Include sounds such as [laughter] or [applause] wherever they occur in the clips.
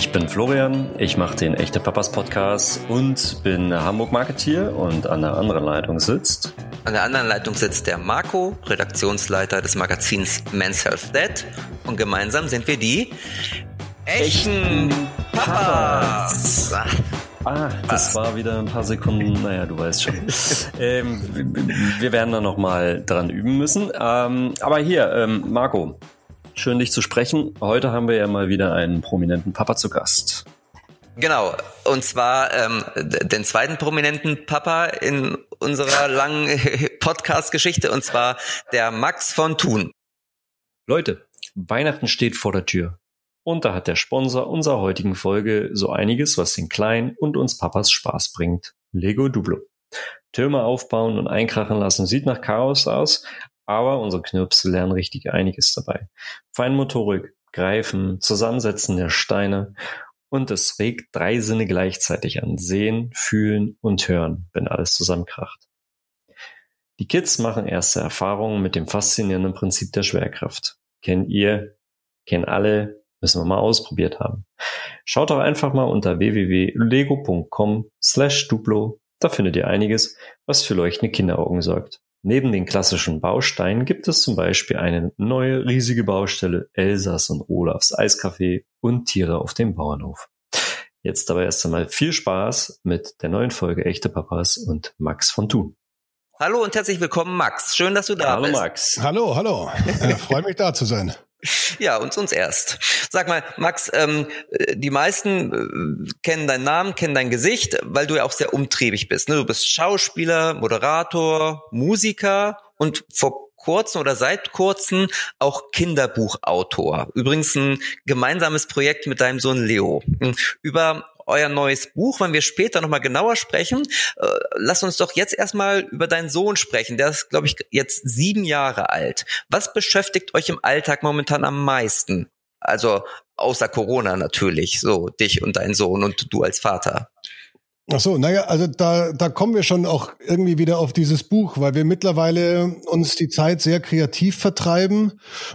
Ich bin Florian, ich mache den Echte Papas Podcast und bin Hamburg Marketier und an der anderen Leitung sitzt. An der anderen Leitung sitzt der Marco, Redaktionsleiter des Magazins Men's Health Dead und gemeinsam sind wir die echten Papas. Ah, das war wieder ein paar Sekunden, naja, du weißt schon. [laughs] ähm, wir werden da nochmal dran üben müssen. Ähm, aber hier, ähm, Marco, schön dich zu sprechen. Heute haben wir ja mal wieder einen prominenten Papa zu Gast. Genau, und zwar ähm, den zweiten prominenten Papa in unserer langen [laughs] Podcast-Geschichte, und zwar der Max von Thun. Leute, Weihnachten steht vor der Tür. Und da hat der Sponsor unserer heutigen Folge so einiges, was den Kleinen und uns Papas Spaß bringt. Lego Duplo. Türme aufbauen und einkrachen lassen sieht nach Chaos aus, aber unsere Knirpse lernen richtig einiges dabei. Feinmotorik, Greifen, Zusammensetzen der Steine und es regt drei Sinne gleichzeitig an. Sehen, fühlen und hören, wenn alles zusammenkracht. Die Kids machen erste Erfahrungen mit dem faszinierenden Prinzip der Schwerkraft. Kennt ihr, kennen alle, Müssen wir mal ausprobiert haben. Schaut doch einfach mal unter www.lego.com slash Duplo. Da findet ihr einiges, was für leuchtende Kinderaugen sorgt. Neben den klassischen Bausteinen gibt es zum Beispiel eine neue riesige Baustelle Elsas und Olafs Eiscafé und Tiere auf dem Bauernhof. Jetzt aber erst einmal viel Spaß mit der neuen Folge Echte Papas und Max von Thun. Hallo und herzlich willkommen, Max. Schön, dass du da hallo, bist. Hallo, Max. Hallo, hallo. [laughs] Äh, Freue mich da zu sein. Ja, uns uns erst. Sag mal, Max, ähm, die meisten äh, kennen deinen Namen, kennen dein Gesicht, weil du ja auch sehr umtriebig bist. Ne? Du bist Schauspieler, Moderator, Musiker und vor kurzem oder seit kurzem auch Kinderbuchautor. Übrigens ein gemeinsames Projekt mit deinem Sohn Leo. Über euer neues Buch, wenn wir später nochmal genauer sprechen. Äh, lass uns doch jetzt erstmal über deinen Sohn sprechen. Der ist, glaube ich, jetzt sieben Jahre alt. Was beschäftigt euch im Alltag momentan am meisten? Also außer Corona natürlich, so dich und dein Sohn und du als Vater. Ach so, naja, also da, da kommen wir schon auch irgendwie wieder auf dieses Buch, weil wir mittlerweile uns die Zeit sehr kreativ vertreiben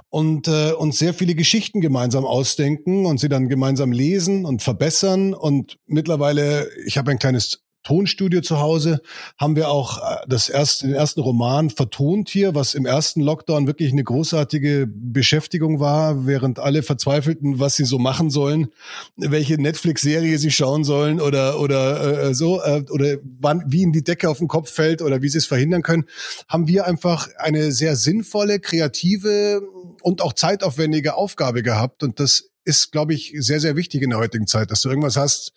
und äh, uns sehr viele Geschichten gemeinsam ausdenken und sie dann gemeinsam lesen und verbessern. Und mittlerweile, ich habe ein kleines Tonstudio zu Hause, haben wir auch äh, das erste, den ersten Roman vertont hier, was im ersten Lockdown wirklich eine großartige Beschäftigung war, während alle verzweifelten, was sie so machen sollen, welche Netflix-Serie sie schauen sollen oder oder äh, so äh, oder wann wie ihnen die Decke auf den Kopf fällt oder wie sie es verhindern können, haben wir einfach eine sehr sinnvolle, kreative und auch zeitaufwendige Aufgabe gehabt. Und das ist, glaube ich, sehr, sehr wichtig in der heutigen Zeit, dass du irgendwas hast,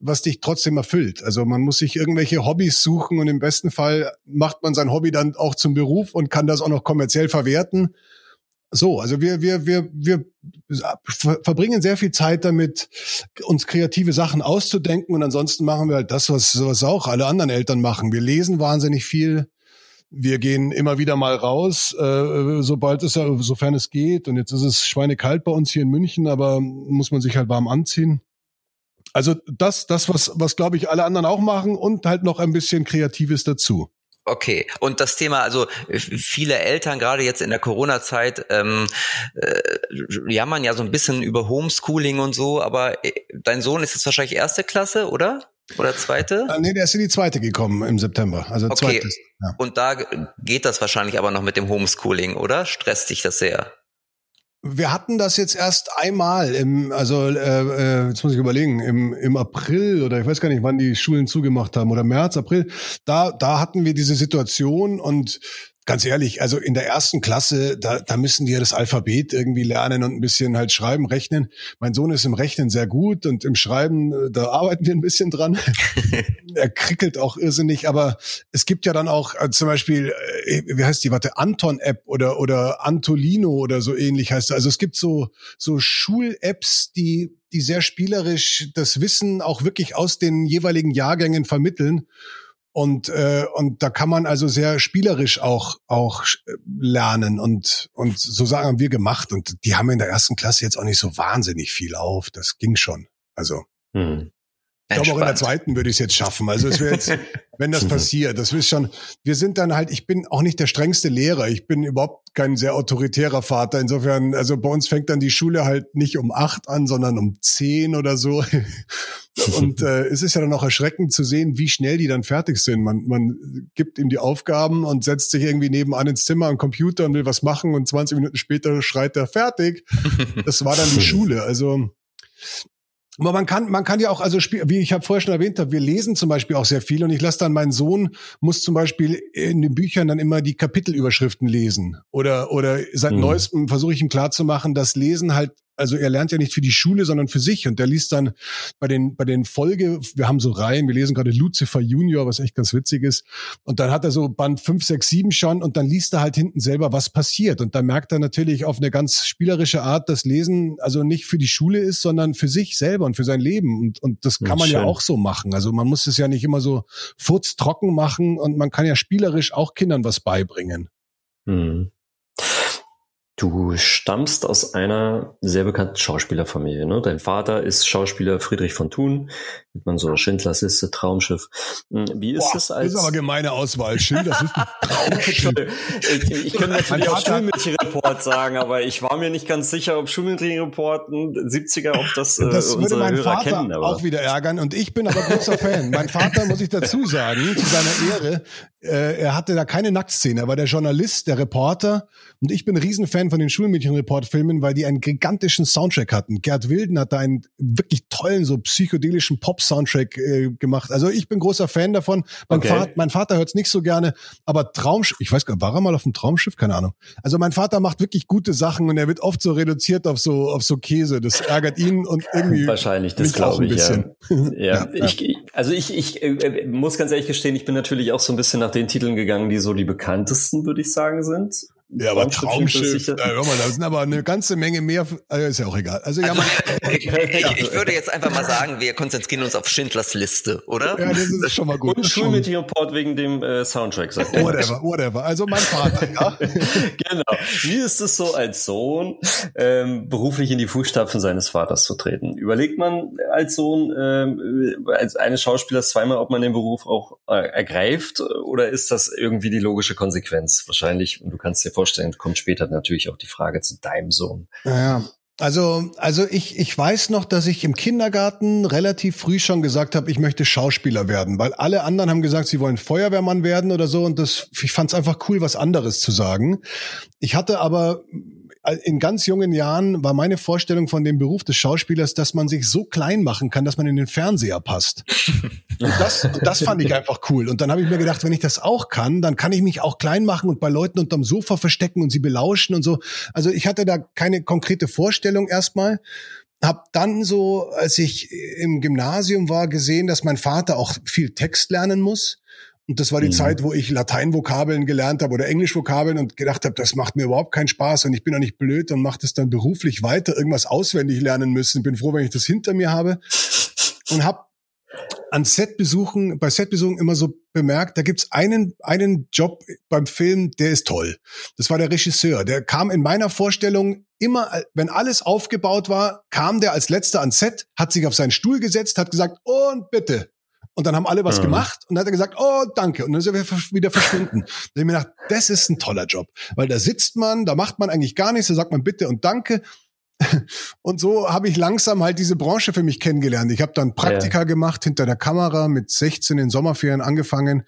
was dich trotzdem erfüllt. Also man muss sich irgendwelche Hobbys suchen und im besten Fall macht man sein Hobby dann auch zum Beruf und kann das auch noch kommerziell verwerten. So, also wir, wir, wir, wir verbringen sehr viel Zeit damit, uns kreative Sachen auszudenken und ansonsten machen wir halt das, was, was auch alle anderen Eltern machen. Wir lesen wahnsinnig viel. Wir gehen immer wieder mal raus, äh, sobald es, sofern es geht. Und jetzt ist es schweinekalt bei uns hier in München, aber muss man sich halt warm anziehen. Also das, das, was, was glaube ich alle anderen auch machen und halt noch ein bisschen Kreatives dazu. Okay, und das Thema, also viele Eltern, gerade jetzt in der Corona-Zeit, ähm, äh, jammern ja so ein bisschen über Homeschooling und so, aber äh, dein Sohn ist jetzt wahrscheinlich erste Klasse, oder? Oder zweite? Äh, nee, der ist in die zweite gekommen im September. Also okay. zweites. Ja. Und da geht das wahrscheinlich aber noch mit dem Homeschooling, oder? Stresst dich das sehr? Wir hatten das jetzt erst einmal im, also äh, äh, jetzt muss ich überlegen, im, im April oder ich weiß gar nicht, wann die Schulen zugemacht haben oder März, April. Da, da hatten wir diese Situation und ganz ehrlich, also in der ersten Klasse, da, da müssen die ja das Alphabet irgendwie lernen und ein bisschen halt schreiben, rechnen. Mein Sohn ist im Rechnen sehr gut und im Schreiben, äh, da arbeiten wir ein bisschen dran. [laughs] er krickelt auch irrsinnig, aber es gibt ja dann auch äh, zum Beispiel, äh, wie heißt die, warte, Anton-App oder, oder Antolino oder so ähnlich heißt. Also es gibt so, so Schul-Apps, die, die sehr spielerisch das Wissen auch wirklich aus den jeweiligen Jahrgängen vermitteln. Und, äh, und da kann man also sehr spielerisch auch, auch äh, lernen. Und, und so sagen haben wir gemacht. Und die haben in der ersten Klasse jetzt auch nicht so wahnsinnig viel auf. Das ging schon. Also. Hm. Ich glaube, auch in der zweiten würde ich es jetzt schaffen. Also es wäre jetzt, [laughs] wenn das passiert, das ist schon, wir sind dann halt, ich bin auch nicht der strengste Lehrer. Ich bin überhaupt kein sehr autoritärer Vater. Insofern, also bei uns fängt dann die Schule halt nicht um acht an, sondern um zehn oder so. [laughs] Und äh, es ist ja dann auch erschreckend zu sehen, wie schnell die dann fertig sind. Man, man gibt ihm die Aufgaben und setzt sich irgendwie nebenan ins Zimmer am Computer und will was machen und 20 Minuten später schreit er fertig. [laughs] Das war dann die Schule. Also aber man kann, man kann ja auch, also wie ich habe vorher schon erwähnt habe, wir lesen zum Beispiel auch sehr viel und ich lasse dann meinen Sohn muss zum Beispiel in den Büchern dann immer die Kapitelüberschriften lesen oder oder seit mhm. neuestem versuche ich ihm klarzumachen, dass Lesen halt also er lernt ja nicht für die Schule, sondern für sich. Und der liest dann bei den, bei den Folge, wir haben so Reihen, wir lesen gerade Lucifer Junior, was echt ganz witzig ist. Und dann hat er so Band 5, 6, 7 schon und dann liest er halt hinten selber, was passiert. Und dann merkt er natürlich auf eine ganz spielerische Art, dass Lesen also nicht für die Schule ist, sondern für sich selber und für sein Leben. Und, und das kann man Schön. ja auch so machen. Also man muss es ja nicht immer so furztrocken machen und man kann ja spielerisch auch Kindern was beibringen. Mhm. Du stammst aus einer sehr bekannten Schauspielerfamilie. Ne? Dein Vater ist Schauspieler Friedrich von Thun, sieht man so Schindlers Liste, Traumschiff. Hm, wie ist es als... Das ist aber gemeine Auswahl. Schindlers Liste, [laughs] Traumschiff. ich, ich könnte natürlich auch Schulmädchenreport sagen, aber ich war mir nicht ganz sicher, ob Schulmädchenreport 70er, ob das, äh, das würde mein Hörer Vater kennen, auch wieder ärgern. Und ich bin aber großer Fan. Mein Vater, muss ich dazu sagen, zu seiner Ehre, äh, er hatte da keine Nacktszene. Er war der Journalist, der Reporter. Und ich bin ein Riesenfan von den Schulmädchenreport-Filmen, weil die einen gigantischen Soundtrack hatten. Gerd Wilden hat da einen wirklich tollen, so psychedelischen Pop-Soundtrack äh, gemacht. Also ich bin großer Fan davon. Mein, okay. Vater, mein Vater hört es nicht so gerne, aber Traumschiff, ich weiß gar nicht, war er mal auf dem Traumschiff? Keine Ahnung. Also mein Vater macht wirklich gute Sachen und er wird oft so reduziert auf so, auf so Käse. Das ärgert ihn und [laughs] irgendwie. Wahrscheinlich, das glaube ich, [laughs] ja. ja. ja. Ich, also ich, ich äh, muss ganz ehrlich gestehen, ich bin natürlich auch so ein bisschen nach den Titeln gegangen, die so die bekanntesten, würde ich sagen, sind. Ja, aber Traumschiff, ja, hör mal, da sind aber eine ganze Menge mehr, also ist ja auch egal. Also, ja, also [laughs] ich, ich, würde jetzt einfach mal sagen, wir konzentrieren uns auf Schindlers Liste, oder? Ja, das ist schon mal gut. Und Schulmädchenreport wegen dem äh, Soundtrack, sagt er. Whatever, whatever. Also mein Vater, ja. [laughs] genau. Wie ist es so als Sohn, ähm, beruflich in die Fußstapfen seines Vaters zu treten? Überlegt man als Sohn, ähm, als eines Schauspielers zweimal, ob man den Beruf auch äh, ergreift oder ist das irgendwie die logische Konsequenz? Wahrscheinlich, und du kannst dir vorstellen, kommt später natürlich auch die Frage zu deinem Sohn. Ja, also, also ich, ich weiß noch, dass ich im Kindergarten relativ früh schon gesagt habe, ich möchte Schauspieler werden, weil alle anderen haben gesagt, sie wollen Feuerwehrmann werden oder so und das, ich fand es einfach cool, was anderes zu sagen. Ich hatte aber in ganz jungen Jahren war meine Vorstellung von dem Beruf des Schauspielers, dass man sich so klein machen kann, dass man in den Fernseher passt. [laughs] Und das, das fand ich einfach cool. Und dann habe ich mir gedacht, wenn ich das auch kann, dann kann ich mich auch klein machen und bei Leuten unterm Sofa verstecken und sie belauschen und so. Also ich hatte da keine konkrete Vorstellung erstmal hab dann so, als ich im Gymnasium war, gesehen, dass mein Vater auch viel Text lernen muss und das war die mhm. Zeit, wo ich Lateinvokabeln gelernt habe oder Englischvokabeln und gedacht habe, das macht mir überhaupt keinen Spaß und ich bin auch nicht blöd und mache das dann beruflich weiter, irgendwas auswendig lernen müssen. Bin froh, wenn ich das hinter mir habe. [laughs] Und habe an Setbesuchen, bei Setbesuchen immer so bemerkt, da gibt's einen, einen Job beim Film, der ist toll. Das war der Regisseur. Der kam in meiner Vorstellung immer, wenn alles aufgebaut war, kam der als letzter ans Set, hat sich auf seinen Stuhl gesetzt, hat gesagt, und bitte, und dann haben alle was mhm. gemacht und dann hat er gesagt, oh, danke. Und dann ist er wieder verschwunden. [laughs] da habe ich mir gedacht, das ist ein toller Job. Weil da sitzt man, da macht man eigentlich gar nichts, da sagt man bitte und danke. [laughs] Und so habe ich langsam halt diese Branche für mich kennengelernt. Ich habe dann Praktika ja. gemacht hinter der Kamera mit 16 in Sommerferien angefangen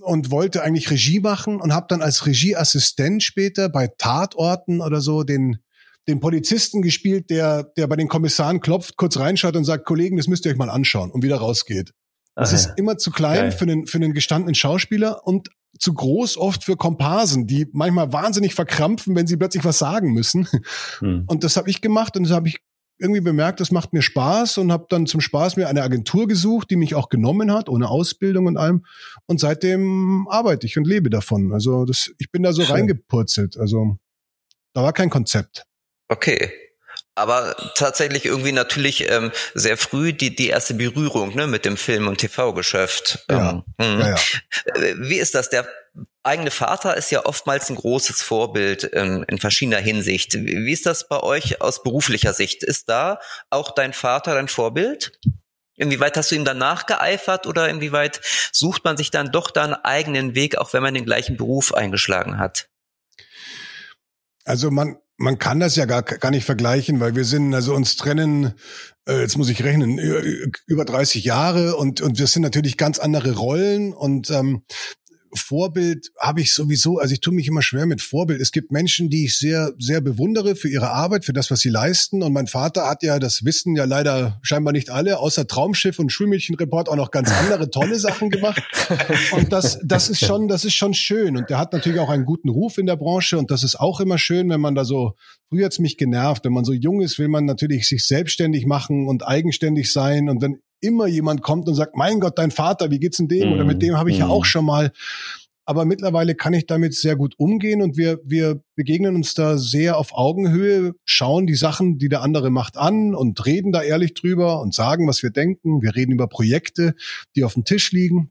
und wollte eigentlich Regie machen und habe dann als Regieassistent später bei Tatorten oder so den den Polizisten gespielt, der der bei den Kommissaren klopft, kurz reinschaut und sagt, Kollegen, das müsst ihr euch mal anschauen und wieder rausgeht. Es ist immer zu klein für einen, für einen gestandenen Schauspieler und zu groß oft für Komparsen, die manchmal wahnsinnig verkrampfen, wenn sie plötzlich was sagen müssen. Hm. Und das habe ich gemacht und das habe ich irgendwie bemerkt, das macht mir Spaß und habe dann zum Spaß mir eine Agentur gesucht, die mich auch genommen hat, ohne Ausbildung und allem. Und seitdem arbeite ich und lebe davon. Also das, ich bin da so Schön. reingepurzelt. Also da war kein Konzept. Okay aber tatsächlich irgendwie natürlich ähm, sehr früh die, die erste Berührung ne, mit dem Film- und TV-Geschäft. Ja. Ähm, ja, ja. Äh, wie ist das? Der eigene Vater ist ja oftmals ein großes Vorbild ähm, in verschiedener Hinsicht. Wie ist das bei euch aus beruflicher Sicht? Ist da auch dein Vater dein Vorbild? Inwieweit hast du ihm danach geeifert oder inwieweit sucht man sich dann doch da einen eigenen Weg, auch wenn man den gleichen Beruf eingeschlagen hat? Also man, man kann das ja gar, gar nicht vergleichen, weil wir sind, also uns trennen, äh, jetzt muss ich rechnen, über 30 Jahre und, und wir sind natürlich ganz andere Rollen und ähm, Vorbild habe ich sowieso, also ich tue mich immer schwer mit Vorbild. Es gibt Menschen, die ich sehr, sehr bewundere für ihre Arbeit, für das, was sie leisten. Und mein Vater hat ja, das wissen ja leider scheinbar nicht alle, außer Traumschiff und Schulmädchenreport auch noch ganz andere tolle Sachen gemacht. Und das, das ist schon, das ist schon schön. Und der hat natürlich auch einen guten Ruf in der Branche. Und das ist auch immer schön, wenn man da so, früher hat's mich genervt, wenn man so jung ist, will man natürlich sich selbstständig machen und eigenständig sein. Und wenn immer jemand kommt und sagt, mein Gott, dein Vater, wie geht's denn dem? Oder mit dem habe ich ja auch mhm. schon mal. Aber mittlerweile kann ich damit sehr gut umgehen und wir, wir begegnen uns da sehr auf Augenhöhe, schauen die Sachen, die der andere macht, an und reden da ehrlich drüber und sagen, was wir denken. Wir reden über Projekte, die auf dem Tisch liegen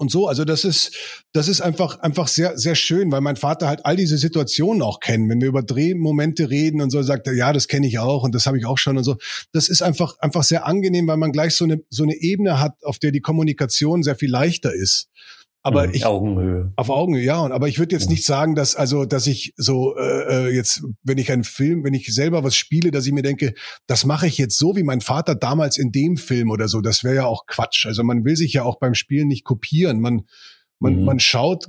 und so, also das ist, das ist einfach, einfach sehr, sehr schön, weil mein Vater halt all diese Situationen auch kennt. Wenn wir über Drehmomente reden und so, sagt er, ja, das kenne ich auch und das habe ich auch schon und so. Das ist einfach, einfach sehr angenehm, weil man gleich so eine, so eine Ebene hat, auf der die Kommunikation sehr viel leichter ist. Aber mhm, ich Augenhöhe. Auf Augenhöhe, ja. Und aber ich würde jetzt nicht sagen, dass also, dass ich so äh, äh, jetzt, wenn ich einen Film, wenn ich selber was spiele, dass ich mir denke, das mache ich jetzt so wie mein Vater damals in dem Film oder so. Das wäre ja auch Quatsch. Also man will sich ja auch beim Spielen nicht kopieren. Man man mhm. man schaut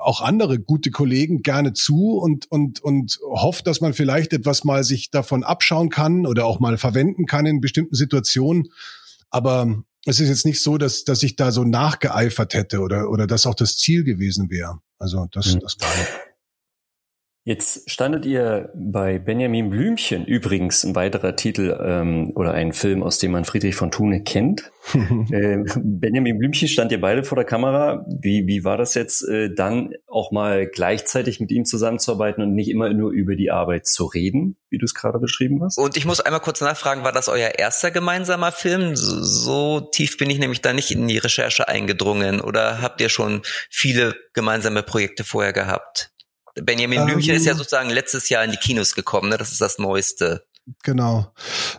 auch andere gute Kollegen gerne zu und und und hofft, dass man vielleicht etwas mal sich davon abschauen kann oder auch mal verwenden kann in bestimmten Situationen. Aber es ist jetzt nicht so, dass, dass ich da so nachgeeifert hätte oder, oder das auch das Ziel gewesen wäre. Also das, mhm. das gar nicht. Jetzt standet ihr bei Benjamin Blümchen, übrigens ein weiterer Titel ähm, oder ein Film, aus dem man Friedrich von Thune kennt. [laughs] äh, Benjamin Blümchen stand ihr beide vor der Kamera. Wie, wie war das jetzt äh, dann auch mal gleichzeitig mit ihm zusammenzuarbeiten und nicht immer nur über die Arbeit zu reden, wie du es gerade beschrieben hast? Und ich muss einmal kurz nachfragen, war das euer erster gemeinsamer Film? So, so tief bin ich nämlich da nicht in die Recherche eingedrungen. Oder habt ihr schon viele gemeinsame Projekte vorher gehabt? Benjamin Blümchen ähm, ist ja ähm. sozusagen letztes Jahr in die Kinos gekommen, ne? Das ist das Neueste. Genau.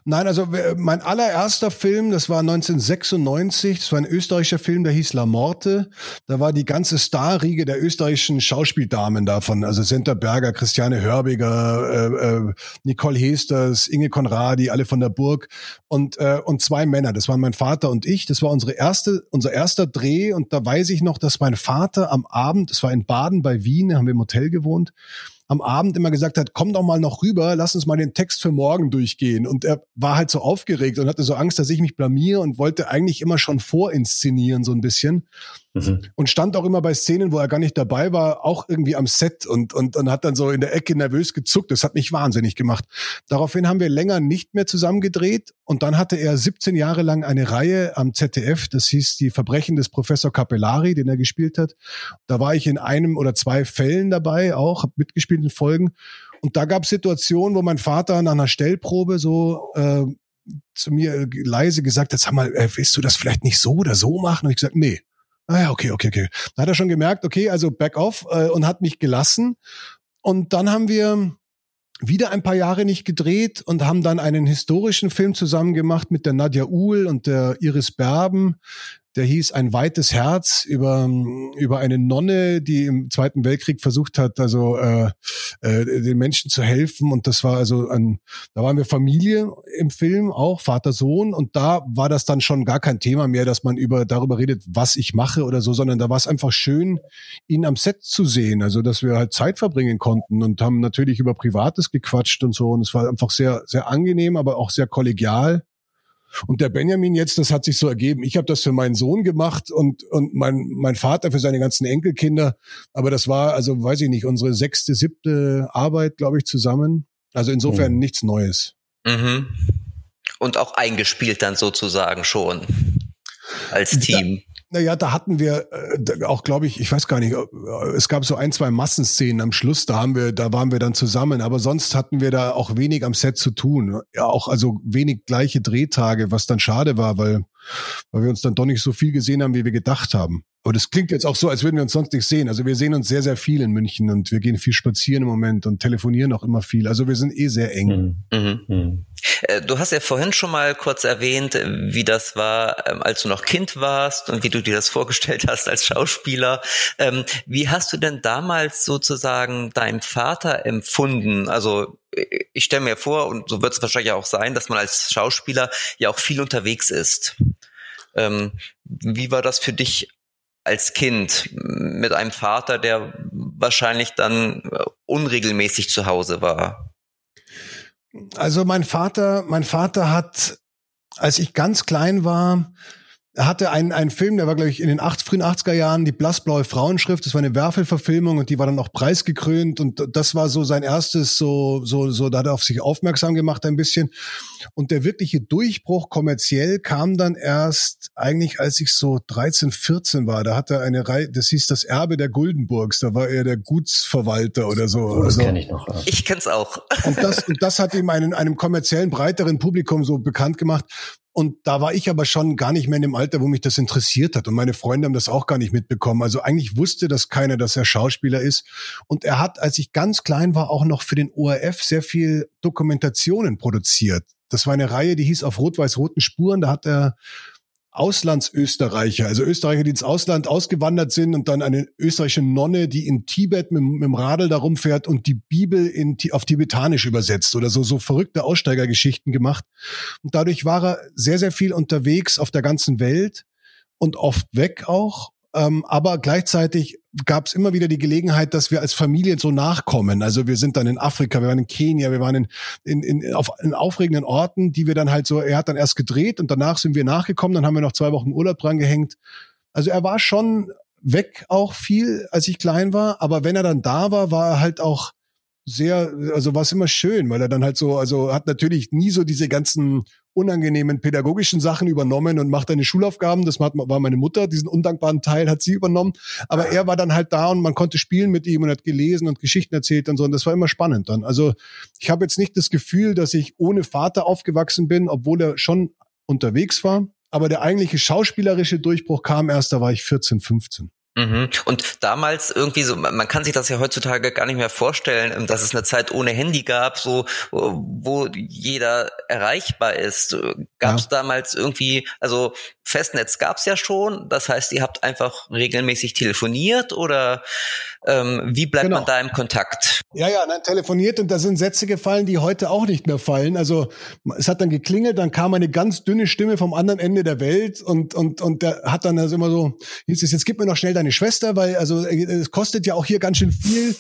Nein, also mein allererster Film, das war 1996, das war ein österreichischer Film, der hieß La Morte. Da war die ganze Starriege der österreichischen Schauspieldamen davon, also Senta Berger, Christiane Hörbiger, äh, äh, Nicole Hesters, Inge Konradi, alle von der Burg und äh, und zwei Männer, das waren mein Vater und ich. Das war unsere erste, unser erster Dreh und da weiß ich noch, dass mein Vater am Abend, das war in Baden bei Wien, haben wir im Hotel gewohnt am Abend immer gesagt hat, komm doch mal noch rüber, lass uns mal den Text für morgen durchgehen. Und er war halt so aufgeregt und hatte so Angst, dass ich mich blamier und wollte eigentlich immer schon vorinszenieren, so ein bisschen. Mhm. Und stand auch immer bei Szenen, wo er gar nicht dabei war, auch irgendwie am Set und, und, und hat dann so in der Ecke nervös gezuckt. Das hat mich wahnsinnig gemacht. Daraufhin haben wir länger nicht mehr zusammen gedreht und dann hatte er 17 Jahre lang eine Reihe am ZDF, das hieß Die Verbrechen des Professor Capellari, den er gespielt hat. Da war ich in einem oder zwei Fällen dabei, auch, habe mitgespielt in Folgen. Und da gab es Situationen, wo mein Vater nach einer Stellprobe so äh, zu mir leise gesagt hat, sag mal, äh, willst du das vielleicht nicht so oder so machen? Und ich gesagt, nee, Ah ja, okay, okay, okay. Da hat er schon gemerkt, okay, also back off äh, und hat mich gelassen. Und dann haben wir wieder ein paar Jahre nicht gedreht und haben dann einen historischen Film zusammen gemacht mit der Nadja Uhl und der Iris Berben, der hieß Ein weites Herz über, über eine Nonne, die im Zweiten Weltkrieg versucht hat, also äh, äh, den Menschen zu helfen. Und das war also ein, da waren wir Familie im Film, auch Vater, Sohn. Und da war das dann schon gar kein Thema mehr, dass man über darüber redet, was ich mache oder so, sondern da war es einfach schön, ihn am Set zu sehen. Also dass wir halt Zeit verbringen konnten und haben natürlich über Privates gequatscht und so. Und es war einfach sehr, sehr angenehm, aber auch sehr kollegial. Und der Benjamin jetzt, das hat sich so ergeben. Ich habe das für meinen Sohn gemacht und, und mein, mein Vater für seine ganzen Enkelkinder. Aber das war, also weiß ich nicht, unsere sechste, siebte Arbeit, glaube ich, zusammen. Also insofern mhm. nichts Neues. Mhm. Und auch eingespielt dann sozusagen schon als Team. Naja, da hatten wir äh, auch, glaube ich, ich weiß gar nicht, äh, es gab so ein, zwei Massenszenen am Schluss, da haben wir, da waren wir dann zusammen, aber sonst hatten wir da auch wenig am Set zu tun. Ja, auch also wenig gleiche Drehtage, was dann schade war, weil, weil wir uns dann doch nicht so viel gesehen haben, wie wir gedacht haben. Aber das klingt jetzt auch so, als würden wir uns sonst nicht sehen. Also wir sehen uns sehr, sehr viel in München und wir gehen viel spazieren im Moment und telefonieren auch immer viel. Also wir sind eh sehr eng. Mhm. Mhm. Äh, du hast ja vorhin schon mal kurz erwähnt, äh, wie das war, ähm, als du noch Kind warst und wie du dir das [laughs] vorgestellt hast als Schauspieler. Ähm, wie hast du denn damals sozusagen deinen Vater empfunden? Also ich stelle mir vor, und so wird es wahrscheinlich auch sein, dass man als Schauspieler ja auch viel unterwegs ist. Ähm, wie war das für dich als Kind mit einem Vater, der wahrscheinlich dann äh, unregelmäßig zu Hause war? Also mein Vater, mein Vater hat, als ich ganz klein war, hatte einen, einen Film, der war, glaube ich, in den 80, frühen 80er Jahren, die blassblaue Frauenschrift. Das war eine Werfelverfilmung und die war dann auch preisgekrönt. Und das war so sein erstes, so, so, so, da hat er auf sich aufmerksam gemacht ein bisschen. Und der wirkliche Durchbruch kommerziell kam dann erst eigentlich, als ich so 13, 14 war. Da hatte er eine Reihe, das hieß das Erbe der Guldenburgs. Da war er der Gutsverwalter oder so. Oh, das also, kenne ich noch. Ja. Ich kenn's auch. Und das, und das hat ihm einen, einem kommerziellen, breiteren Publikum so bekannt gemacht. Und da war ich aber schon gar nicht mehr in dem Alter, wo mich das interessiert hat. Und meine Freunde haben das auch gar nicht mitbekommen. Also eigentlich wusste das keiner, dass er Schauspieler ist. Und er hat, als ich ganz klein war, auch noch für den ORF sehr viel Dokumentationen produziert. Das war eine Reihe, die hieß auf rot-weiß-roten Spuren. Da hat er Auslandsösterreicher, also Österreicher, die ins Ausland ausgewandert sind und dann eine österreichische Nonne, die in Tibet mit, mit dem Radl da rumfährt und die Bibel in, auf Tibetanisch übersetzt oder so, so verrückte Aussteigergeschichten gemacht. Und dadurch war er sehr, sehr viel unterwegs auf der ganzen Welt und oft weg auch ähm, aber gleichzeitig gab es immer wieder die Gelegenheit, dass wir als Familie so nachkommen. Also wir sind dann in Afrika, wir waren in Kenia, wir waren in, in, in, auf, in aufregenden Orten, die wir dann halt so, er hat dann erst gedreht und danach sind wir nachgekommen, dann haben wir noch zwei Wochen Urlaub dran gehängt. Also er war schon weg auch viel, als ich klein war, aber wenn er dann da war, war er halt auch sehr, also war es immer schön, weil er dann halt so, also hat natürlich nie so diese ganzen unangenehmen pädagogischen Sachen übernommen und macht deine Schulaufgaben. Das war meine Mutter, diesen undankbaren Teil hat sie übernommen. Aber er war dann halt da und man konnte spielen mit ihm und hat gelesen und Geschichten erzählt und so. Und das war immer spannend dann. Also ich habe jetzt nicht das Gefühl, dass ich ohne Vater aufgewachsen bin, obwohl er schon unterwegs war. Aber der eigentliche schauspielerische Durchbruch kam erst, da war ich 14, 15. Mhm. Und damals irgendwie so, man kann sich das ja heutzutage gar nicht mehr vorstellen, ähm, dass es eine Zeit ohne Handy gab, so wo jeder erreichbar ist. Gab es ja. damals irgendwie, also Festnetz gab es ja schon, das heißt, ihr habt einfach regelmäßig telefoniert oder ähm, wie bleibt genau. man da im Kontakt? Ja, ja, dann telefoniert und da sind Sätze gefallen, die heute auch nicht mehr fallen. Also es hat dann geklingelt, dann kam eine ganz dünne Stimme vom anderen Ende der Welt und und und der hat dann also immer so, jetzt, jetzt gib mir noch schnell deine Schwester, weil also es kostet ja auch hier ganz schön viel.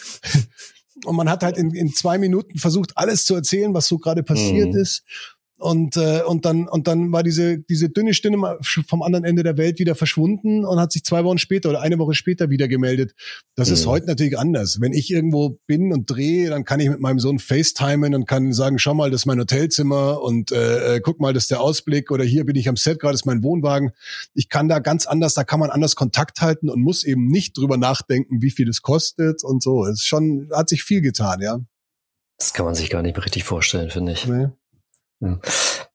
Und man hat halt in, in zwei Minuten versucht, alles zu erzählen, was so gerade passiert mhm. ist. Und, äh, und dann und dann war diese diese dünne Stimme vom anderen Ende der Welt wieder verschwunden und hat sich zwei Wochen später oder eine Woche später wieder gemeldet. Das mhm. ist heute natürlich anders. Wenn ich irgendwo bin und drehe, dann kann ich mit meinem Sohn FaceTimen und kann sagen, schau mal, das ist mein Hotelzimmer und äh, äh, guck mal, das ist der Ausblick oder hier bin ich am Set, gerade ist mein Wohnwagen. Ich kann da ganz anders, da kann man anders Kontakt halten und muss eben nicht drüber nachdenken, wie viel es kostet und so. Es ist schon hat sich viel getan, ja. Das kann man sich gar nicht richtig vorstellen, finde ich. Nee.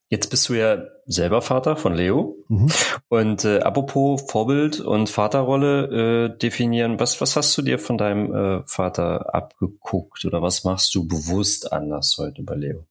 Jetzt bist du ja selber Vater von Leo. Mhm. Und äh, apropos Vorbild und Vaterrolle äh, definieren, was, was hast du dir von deinem äh, Vater abgeguckt oder was machst du bewusst anders heute bei Leo?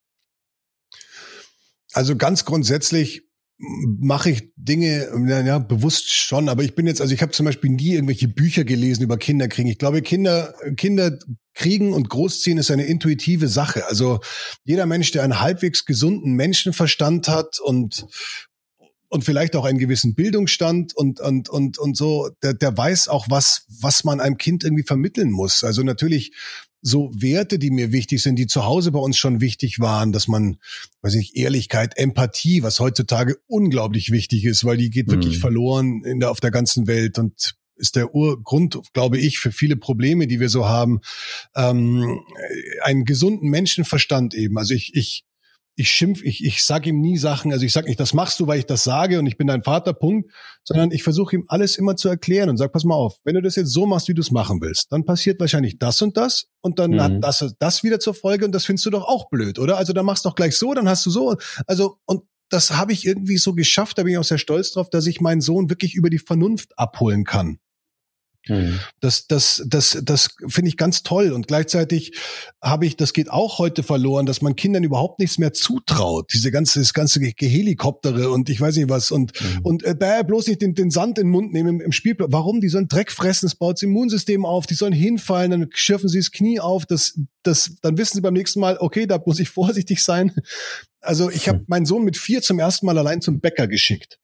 Also ganz grundsätzlich mache ich Dinge ja, bewusst schon, aber ich bin jetzt, also ich habe zum Beispiel nie irgendwelche Bücher gelesen über Kinderkriegen. Ich glaube, Kinder, Kinder kriegen und großziehen ist eine intuitive Sache. Also jeder Mensch, der einen halbwegs gesunden Menschenverstand hat und und vielleicht auch einen gewissen Bildungsstand und und und und so, der, der weiß auch was was man einem Kind irgendwie vermitteln muss. Also natürlich so Werte, die mir wichtig sind, die zu Hause bei uns schon wichtig waren, dass man, weiß ich, Ehrlichkeit, Empathie, was heutzutage unglaublich wichtig ist, weil die geht mhm. wirklich verloren in der, auf der ganzen Welt und ist der Urgrund, glaube ich, für viele Probleme, die wir so haben, ähm, einen gesunden Menschenverstand eben. Also ich, ich ich schimpf, ich, ich sage ihm nie Sachen, also ich sage nicht, das machst du, weil ich das sage und ich bin dein Vater, Punkt, sondern ich versuche ihm alles immer zu erklären und sag, pass mal auf, wenn du das jetzt so machst, wie du es machen willst, dann passiert wahrscheinlich das und das und dann mhm. hat das das wieder zur Folge und das findest du doch auch blöd, oder? Also dann machst du doch gleich so, dann hast du so, also und das habe ich irgendwie so geschafft, da bin ich auch sehr stolz drauf, dass ich meinen Sohn wirklich über die Vernunft abholen kann. Mhm. Das, das, das, das finde ich ganz toll. Und gleichzeitig habe ich, das geht auch heute verloren, dass man Kindern überhaupt nichts mehr zutraut. Diese ganze, das ganze Gehelikoptere und ich weiß nicht was und, mhm. und äh, bäh, bloß nicht den, den Sand in den Mund nehmen im, im Spielplatz. Warum? Die sollen Dreck fressen, es baut das Immunsystem auf, die sollen hinfallen, dann schürfen sie das Knie auf, das, das, dann wissen sie beim nächsten Mal, okay, da muss ich [laughs] vorsichtig sein. Also ich [laughs] habe meinen Sohn mit vier zum ersten Mal allein zum Bäcker geschickt.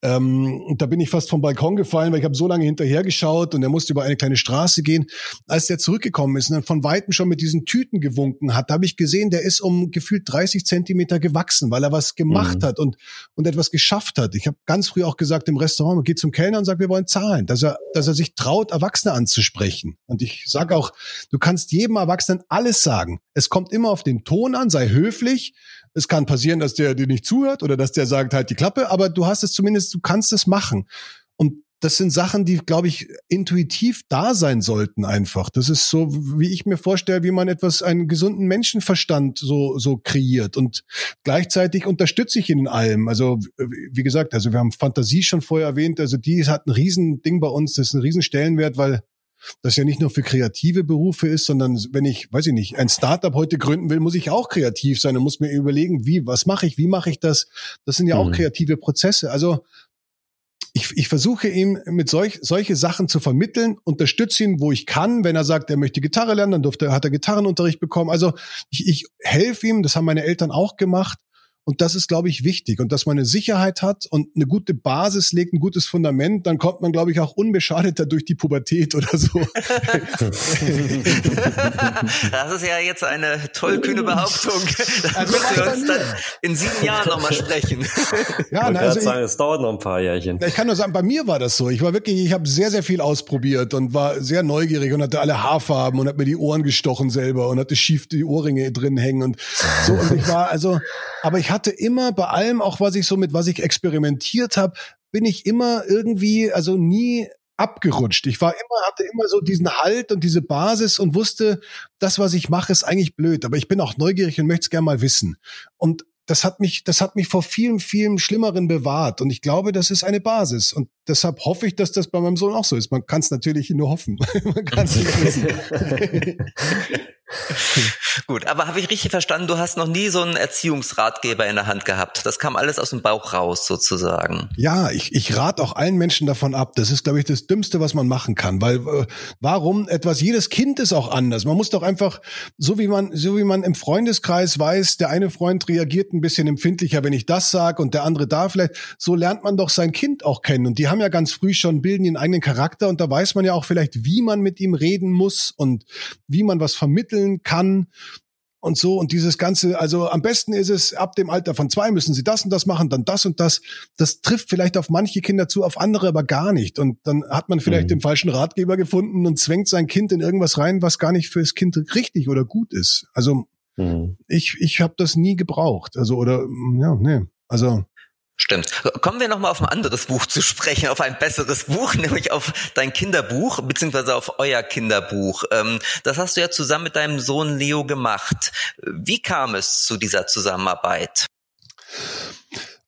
Ähm, und da bin ich fast vom Balkon gefallen, weil ich habe so lange hinterher geschaut und er musste über eine kleine Straße gehen. Als der zurückgekommen ist und dann von Weitem schon mit diesen Tüten gewunken hat, habe ich gesehen, der ist um gefühlt 30 Zentimeter gewachsen, weil er was gemacht mhm. hat und, und etwas geschafft hat. Ich habe ganz früh auch gesagt im Restaurant, man geht zum Kellner und sagt, wir wollen zahlen, dass er, dass er sich traut, Erwachsene anzusprechen. Und ich sage auch, du kannst jedem Erwachsenen alles sagen. Es kommt immer auf den Ton an, sei höflich, es kann passieren, dass der dir nicht zuhört oder dass der sagt halt die Klappe, aber du hast es zumindest, du kannst es machen. Und das sind Sachen, die, glaube ich, intuitiv da sein sollten einfach. Das ist so, wie ich mir vorstelle, wie man etwas, einen gesunden Menschenverstand so, so kreiert. Und gleichzeitig unterstütze ich ihn in allem. Also, wie gesagt, also wir haben Fantasie schon vorher erwähnt. Also die hat ein Riesending bei uns. Das ist ein Riesenstellenwert, weil das ja nicht nur für kreative Berufe ist, sondern wenn ich, weiß ich nicht, ein Startup heute gründen will, muss ich auch kreativ sein und muss mir überlegen, wie, was mache ich, wie mache ich das? Das sind ja auch mhm. kreative Prozesse. Also ich, ich versuche ihm mit solch, solche Sachen zu vermitteln, unterstütze ihn, wo ich kann. Wenn er sagt, er möchte Gitarre lernen, dann durfte, hat er Gitarrenunterricht bekommen. Also ich, ich helfe ihm, das haben meine Eltern auch gemacht. Und das ist, glaube ich, wichtig. Und dass man eine Sicherheit hat und eine gute Basis legt, ein gutes Fundament, dann kommt man, glaube ich, auch unbeschadeter durch die Pubertät oder so. [laughs] das ist ja jetzt eine tollkühne Behauptung. Da also müssen wir uns dann in sieben Jahren nochmal sprechen. [laughs] Ja, na, also sagen, es dauert noch ein paar Jährchen. Ich kann nur sagen, bei mir war das so. Ich war wirklich, ich habe sehr, sehr viel ausprobiert und war sehr neugierig und hatte alle Haarfarben und habe mir die Ohren gestochen selber und hatte schief die Ohrringe drin hängen und so. Und ich war also, aber ich hatte hatte immer bei allem, auch was ich so mit was ich experimentiert habe, bin ich immer irgendwie, also nie abgerutscht. Ich war immer, hatte immer so diesen Halt und diese Basis und wusste, das, was ich mache, ist eigentlich blöd. Aber ich bin auch neugierig und möchte es gerne mal wissen. Und das hat mich, das hat mich vor vielen, vielen Schlimmeren bewahrt. Und ich glaube, das ist eine Basis. Und deshalb hoffe ich, dass das bei meinem Sohn auch so ist. Man kann es natürlich nur hoffen. [laughs] Man kann es nicht wissen. [laughs] Gut, aber habe ich richtig verstanden, du hast noch nie so einen Erziehungsratgeber in der Hand gehabt. Das kam alles aus dem Bauch raus sozusagen. Ja, ich, ich rate auch allen Menschen davon ab. Das ist, glaube ich, das Dümmste, was man machen kann. Weil äh, warum etwas, jedes Kind ist auch anders. Man muss doch einfach, so wie man, so wie man im Freundeskreis weiß, der eine Freund reagiert ein bisschen empfindlicher, wenn ich das sage und der andere da vielleicht, so lernt man doch sein Kind auch kennen. Und die haben ja ganz früh schon, bilden ihren eigenen Charakter und da weiß man ja auch vielleicht, wie man mit ihm reden muss und wie man was vermitteln kann und so und dieses ganze, also am besten ist es, ab dem Alter von zwei müssen sie das und das machen, dann das und das. Das trifft vielleicht auf manche Kinder zu, auf andere aber gar nicht. Und dann hat man vielleicht mhm. den falschen Ratgeber gefunden und zwängt sein Kind in irgendwas rein, was gar nicht fürs Kind richtig oder gut ist. Also mhm. ich, ich habe das nie gebraucht. Also oder ja, nee. Also Stimmt. Kommen wir nochmal auf ein anderes Buch zu sprechen, auf ein besseres Buch, [laughs] nämlich auf dein Kinderbuch, beziehungsweise auf euer Kinderbuch. Ähm, das hast du ja zusammen mit deinem Sohn Leo gemacht. Wie kam es zu dieser Zusammenarbeit?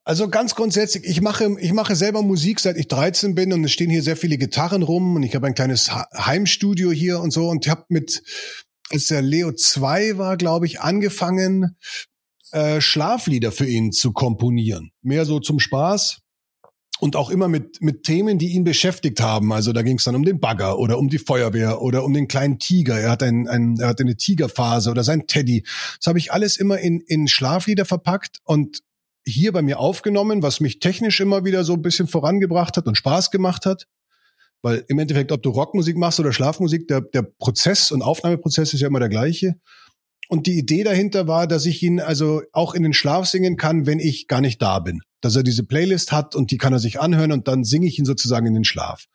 Also ganz grundsätzlich, ich mache, ich mache selber Musik, seit ich 13 bin und es stehen hier sehr viele Gitarren rum und ich habe ein kleines Heimstudio hier und so und ich habe mit, als der Leo 2 war, glaube ich, angefangen, äh, Schlaflieder für ihn zu komponieren. Mehr so zum Spaß und auch immer mit, mit Themen, die ihn beschäftigt haben. Also da ging es dann um den Bagger oder um die Feuerwehr oder um den kleinen Tiger. Er hat, ein, ein, er hat eine Tigerphase oder sein Teddy. Das habe ich alles immer in, in Schlaflieder verpackt und hier bei mir aufgenommen, was mich technisch immer wieder so ein bisschen vorangebracht hat und Spaß gemacht hat. Weil im Endeffekt, ob du Rockmusik machst oder Schlafmusik, der, der Prozess und Aufnahmeprozess ist ja immer der gleiche. Und die Idee dahinter war, dass ich ihn also auch in den Schlaf singen kann, wenn ich gar nicht da bin. Dass er diese Playlist hat und die kann er sich anhören und dann singe ich ihn sozusagen in den Schlaf.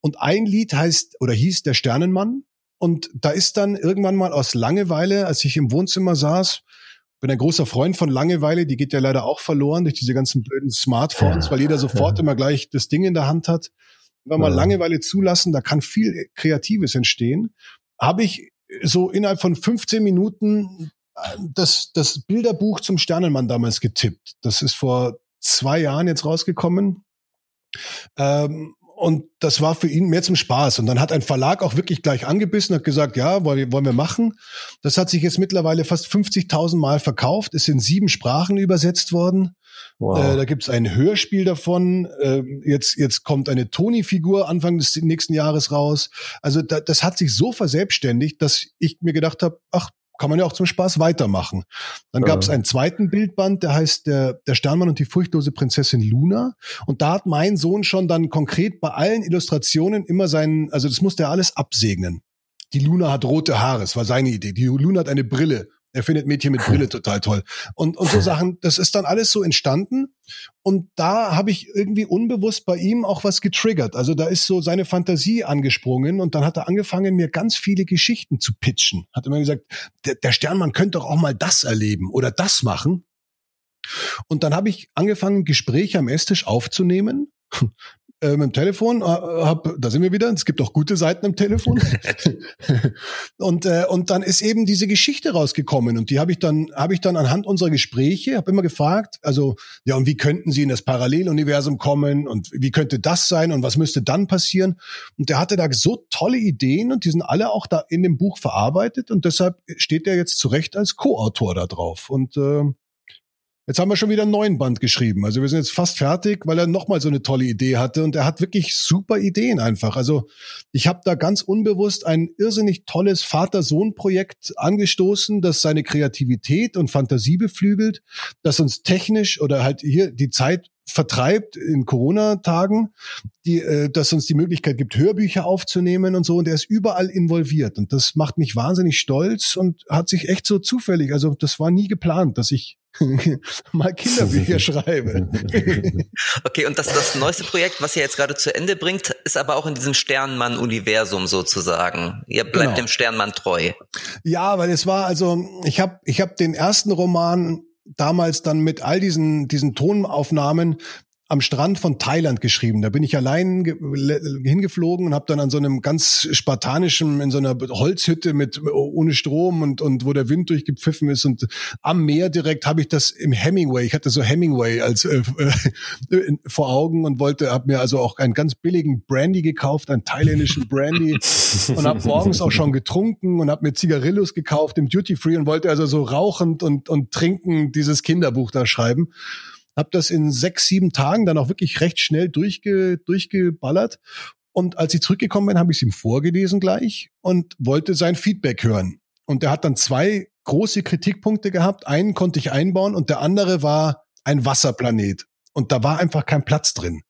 Und ein Lied heißt oder hieß Der Sternenmann. Und da ist dann irgendwann mal aus Langeweile, als ich im Wohnzimmer saß, bin ein großer Freund von Langeweile, die geht ja leider auch verloren durch diese ganzen blöden Smartphones, weil jeder sofort immer gleich das Ding in der Hand hat. Wenn wir mal Langeweile zulassen, da kann viel Kreatives entstehen. Habe ich so innerhalb von 15 Minuten äh, das, das Bilderbuch zum Sternenmann damals getippt. Das ist vor zwei Jahren jetzt rausgekommen. Ähm, und das war für ihn mehr zum Spaß. Und dann hat ein Verlag auch wirklich gleich angebissen, hat gesagt, ja, wollen wir machen. Das hat sich jetzt mittlerweile fast 50.000 Mal verkauft, ist in sieben Sprachen übersetzt worden. Wow. Äh, da gibt's ein Hörspiel davon. Äh, jetzt, jetzt kommt eine Toni-Figur Anfang des nächsten Jahres raus. Also da, das hat sich so verselbstständigt, dass ich mir gedacht habe, ach, kann man ja auch zum Spaß weitermachen. Dann gab es einen zweiten Bildband, der heißt der, der Sternmann und die furchtlose Prinzessin Luna. Und da hat mein Sohn schon dann konkret bei allen Illustrationen immer seinen, also das musste er alles absegnen. Die Luna hat rote Haare, das war seine Idee. Die Luna hat eine Brille. Er findet Mädchen mit Brille [laughs] total toll. Und, und so Sachen, das ist dann alles so entstanden. Und da habe ich irgendwie unbewusst bei ihm auch was getriggert. Also da ist so seine Fantasie angesprungen und dann hat er angefangen, mir ganz viele Geschichten zu pitchen. Hat immer gesagt, der, der Sternmann könnte doch auch mal das erleben oder das machen. Und dann habe ich angefangen, Gespräche am Esstisch aufzunehmen äh, mit dem Telefon, äh, hab, da sind wir wieder, es gibt auch gute Seiten im Telefon. [laughs] und, äh, und dann ist eben diese Geschichte rausgekommen und die habe ich dann, habe ich dann anhand unserer Gespräche, habe immer gefragt, also, ja, und wie könnten sie in das Paralleluniversum kommen und wie könnte das sein und was müsste dann passieren? Und der hatte da so tolle Ideen und die sind alle auch da in dem Buch verarbeitet und deshalb steht er jetzt zu Recht als Co-Autor da drauf. Und äh, Jetzt haben wir schon wieder einen neuen Band geschrieben. Also wir sind jetzt fast fertig, weil er nochmal so eine tolle Idee hatte und er hat wirklich super Ideen einfach. Also ich habe da ganz unbewusst ein irrsinnig tolles Vater-Sohn-Projekt angestoßen, das seine Kreativität und Fantasie beflügelt, das uns technisch oder halt hier die Zeit vertreibt in Corona-Tagen, die, äh, dass uns die Möglichkeit gibt, Hörbücher aufzunehmen und so. Und er ist überall involviert. Und das macht mich wahnsinnig stolz und hat sich echt so zufällig, also das war nie geplant, dass ich [laughs] mal Kinderbücher [laughs] schreibe. [laughs] okay, und das, das neueste Projekt, was ihr jetzt gerade zu Ende bringt, ist aber auch in diesem Sternmann-Universum sozusagen. Ihr bleibt genau. dem Sternmann treu. Ja, weil es war also, ich habe ich hab den ersten Roman damals dann mit all diesen, diesen Tonaufnahmen am Strand von Thailand geschrieben. Da bin ich allein hingeflogen und habe dann an so einem ganz spartanischen, in so einer Holzhütte mit ohne Strom und, und wo der Wind durchgepfiffen ist und am Meer direkt habe ich das im Hemingway. Ich hatte so Hemingway als äh, äh, vor Augen und wollte, habe mir also auch einen ganz billigen Brandy gekauft, einen thailändischen Brandy [laughs] und habe morgens auch schon getrunken und habe mir Zigarillos gekauft im Duty Free und wollte also so rauchend und und trinken dieses Kinderbuch da schreiben habe das in sechs, sieben Tagen dann auch wirklich recht schnell durchge, durchgeballert. Und als ich zurückgekommen bin, habe ich es ihm vorgelesen gleich und wollte sein Feedback hören. Und er hat dann zwei große Kritikpunkte gehabt. Einen konnte ich einbauen und der andere war ein Wasserplanet. Und da war einfach kein Platz drin.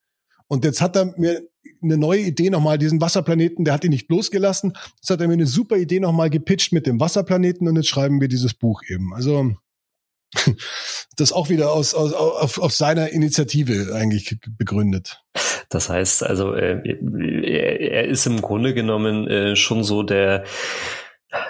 Und jetzt hat er mir eine neue Idee nochmal, diesen Wasserplaneten, der hat ihn nicht losgelassen. Jetzt hat er mir eine super Idee nochmal gepitcht mit dem Wasserplaneten und jetzt schreiben wir dieses Buch eben. Also [laughs] das auch wieder aus, aus auf, auf seiner Initiative eigentlich begründet. Das heißt also, äh, er, ist im Grunde genommen äh, schon so der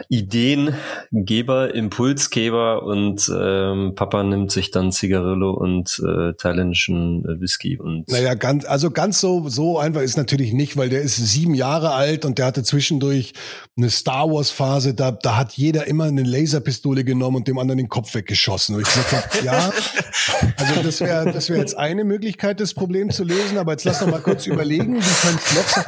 Ideengeber, Impulsgeber und ähm, Papa nimmt sich dann Zigarillo und äh, thailändischen äh, Whisky und naja ganz also ganz so so einfach ist natürlich nicht, weil der ist sieben Jahre alt und der hatte zwischendurch eine Star Wars Phase, da da hat jeder immer eine Laserpistole genommen und dem anderen den Kopf weggeschossen. Und ich gesagt ja also das wäre das wäre jetzt eine Möglichkeit das Problem zu lösen, aber jetzt lass doch mal kurz überlegen, wie könnte noch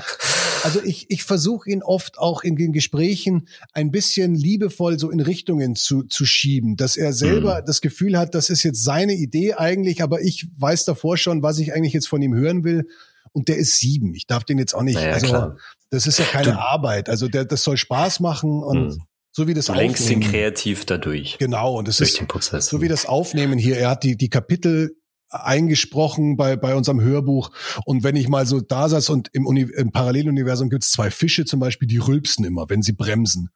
also ich, ich versuche ihn oft auch in den Gesprächen ein bisschen liebevoll so in Richtungen zu, zu schieben, dass er selber mhm. das Gefühl hat, das ist jetzt seine Idee eigentlich, aber ich weiß davor schon, was ich eigentlich jetzt von ihm hören will. Und der ist sieben. Ich darf den jetzt auch nicht. Naja, also klar. das ist ja keine du, Arbeit. Also der, das soll Spaß machen und mhm. so wie das du lenkst ihn kreativ dadurch. Genau. Und das ist so wie das Aufnehmen hier. Er hat die die Kapitel eingesprochen bei, bei unserem Hörbuch. Und wenn ich mal so da saß und im, Uni im Paralleluniversum gibt es zwei Fische zum Beispiel, die rülpsen immer, wenn sie bremsen.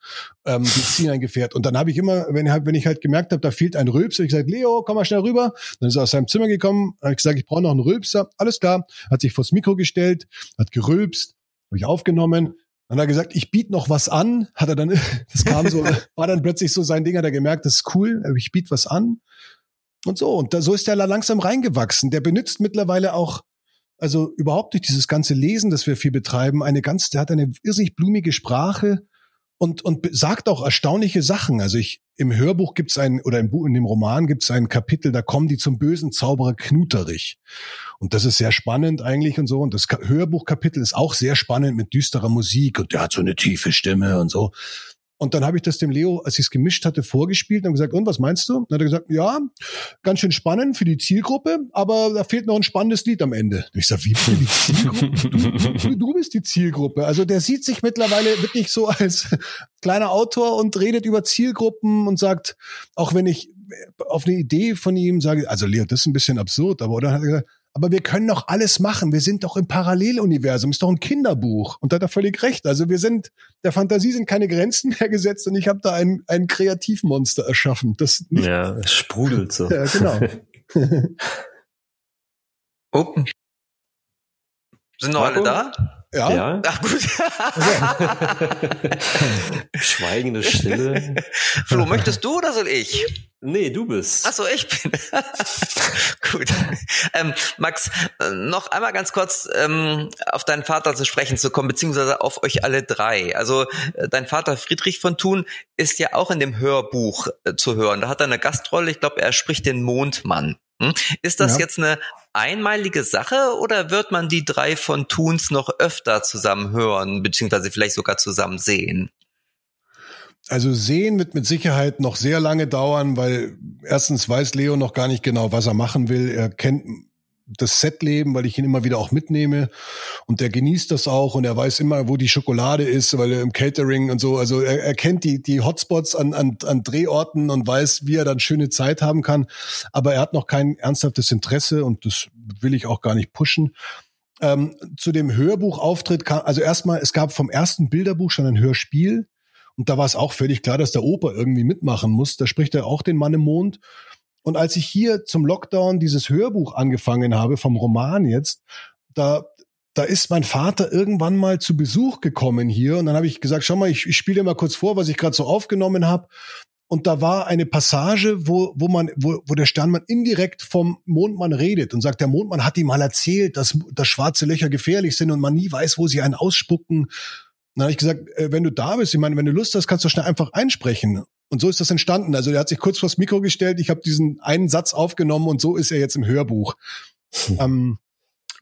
Ähm, die ziehen ein Gefährt. Und dann habe ich immer, wenn, halt, wenn ich halt gemerkt habe, da fehlt ein Rülpser, ich gesagt, Leo, komm mal schnell rüber. Dann ist er aus seinem Zimmer gekommen, habe ich gesagt, ich brauche noch einen Rülpser. Alles klar. Hat sich vors Mikro gestellt, hat gerülpst, habe ich aufgenommen. Dann hat er gesagt, ich biete noch was an. Hat er dann, [laughs] das kam so, [laughs] war dann plötzlich so sein Ding, hat er gemerkt, das ist cool, ich biete was an. Und so, und da, so ist der langsam reingewachsen. Der benutzt mittlerweile auch, also überhaupt durch dieses ganze Lesen, das wir viel betreiben, eine ganz, der hat eine irrsinnig blumige Sprache und, und sagt auch erstaunliche Sachen. Also ich, im Hörbuch gibt's ein, oder im Buch, in dem Roman gibt's ein Kapitel, da kommen die zum bösen Zauberer Knuterich. Und das ist sehr spannend eigentlich und so. Und das Hörbuchkapitel ist auch sehr spannend mit düsterer Musik und der hat so eine tiefe Stimme und so. Und dann habe ich das dem Leo, als ich es gemischt hatte, vorgespielt und gesagt, und was meinst du? dann hat er gesagt, ja, ganz schön spannend für die Zielgruppe, aber da fehlt noch ein spannendes Lied am Ende. Und ich sage, wie für die Zielgruppe? Du, du, bist die Zielgruppe. Also der sieht sich mittlerweile wirklich so als kleiner Autor und redet über Zielgruppen und sagt, auch wenn ich auf eine Idee von ihm sage, also Leo, das ist ein bisschen absurd, aber oder hat er gesagt, aber wir können doch alles machen. Wir sind doch im Paralleluniversum. Ist doch ein Kinderbuch. Und da hat er völlig recht. Also wir sind, der Fantasie sind keine Grenzen mehr gesetzt und ich habe da ein, ein Kreativmonster erschaffen. Das ja, es sprudelt so. ja, genau. [laughs] oh. Sind noch alle da? Ja. ja. Ach gut. [laughs] Schweigende Stille. Flo, möchtest du oder soll ich? Nee, du bist. Ach so, ich bin. [laughs] gut. Ähm, Max, noch einmal ganz kurz ähm, auf deinen Vater zu sprechen zu kommen, beziehungsweise auf euch alle drei. Also äh, dein Vater Friedrich von Thun ist ja auch in dem Hörbuch äh, zu hören. Da hat er eine Gastrolle. Ich glaube, er spricht den Mondmann. Hm? Ist das ja. jetzt eine einmalige Sache oder wird man die drei von Toons noch öfter zusammen hören, beziehungsweise vielleicht sogar zusammen sehen? Also sehen wird mit Sicherheit noch sehr lange dauern, weil erstens weiß Leo noch gar nicht genau, was er machen will. Er kennt das Setleben, weil ich ihn immer wieder auch mitnehme und der genießt das auch und er weiß immer, wo die Schokolade ist, weil er im Catering und so, also er, er kennt die, die Hotspots an, an, an Drehorten und weiß, wie er dann schöne Zeit haben kann, aber er hat noch kein ernsthaftes Interesse und das will ich auch gar nicht pushen. Ähm, zu dem Hörbuchauftritt kam, also erstmal, es gab vom ersten Bilderbuch schon ein Hörspiel und da war es auch völlig klar, dass der Opa irgendwie mitmachen muss. Da spricht er auch den Mann im Mond. Und als ich hier zum Lockdown dieses Hörbuch angefangen habe, vom Roman jetzt, da, da ist mein Vater irgendwann mal zu Besuch gekommen hier und dann habe ich gesagt, schau mal, ich, ich spiele mal kurz vor, was ich gerade so aufgenommen habe. Und da war eine Passage, wo, wo man, wo, wo der Sternmann indirekt vom Mondmann redet und sagt, der Mondmann hat ihm mal erzählt, dass, dass schwarze Löcher gefährlich sind und man nie weiß, wo sie einen ausspucken. Dann habe ich gesagt, äh, wenn du da bist, ich meine, wenn du Lust hast, kannst du schnell einfach einsprechen. Und so ist das entstanden. Also er hat sich kurz vors Mikro gestellt, ich habe diesen einen Satz aufgenommen und so ist er jetzt im Hörbuch. Hm. Ähm,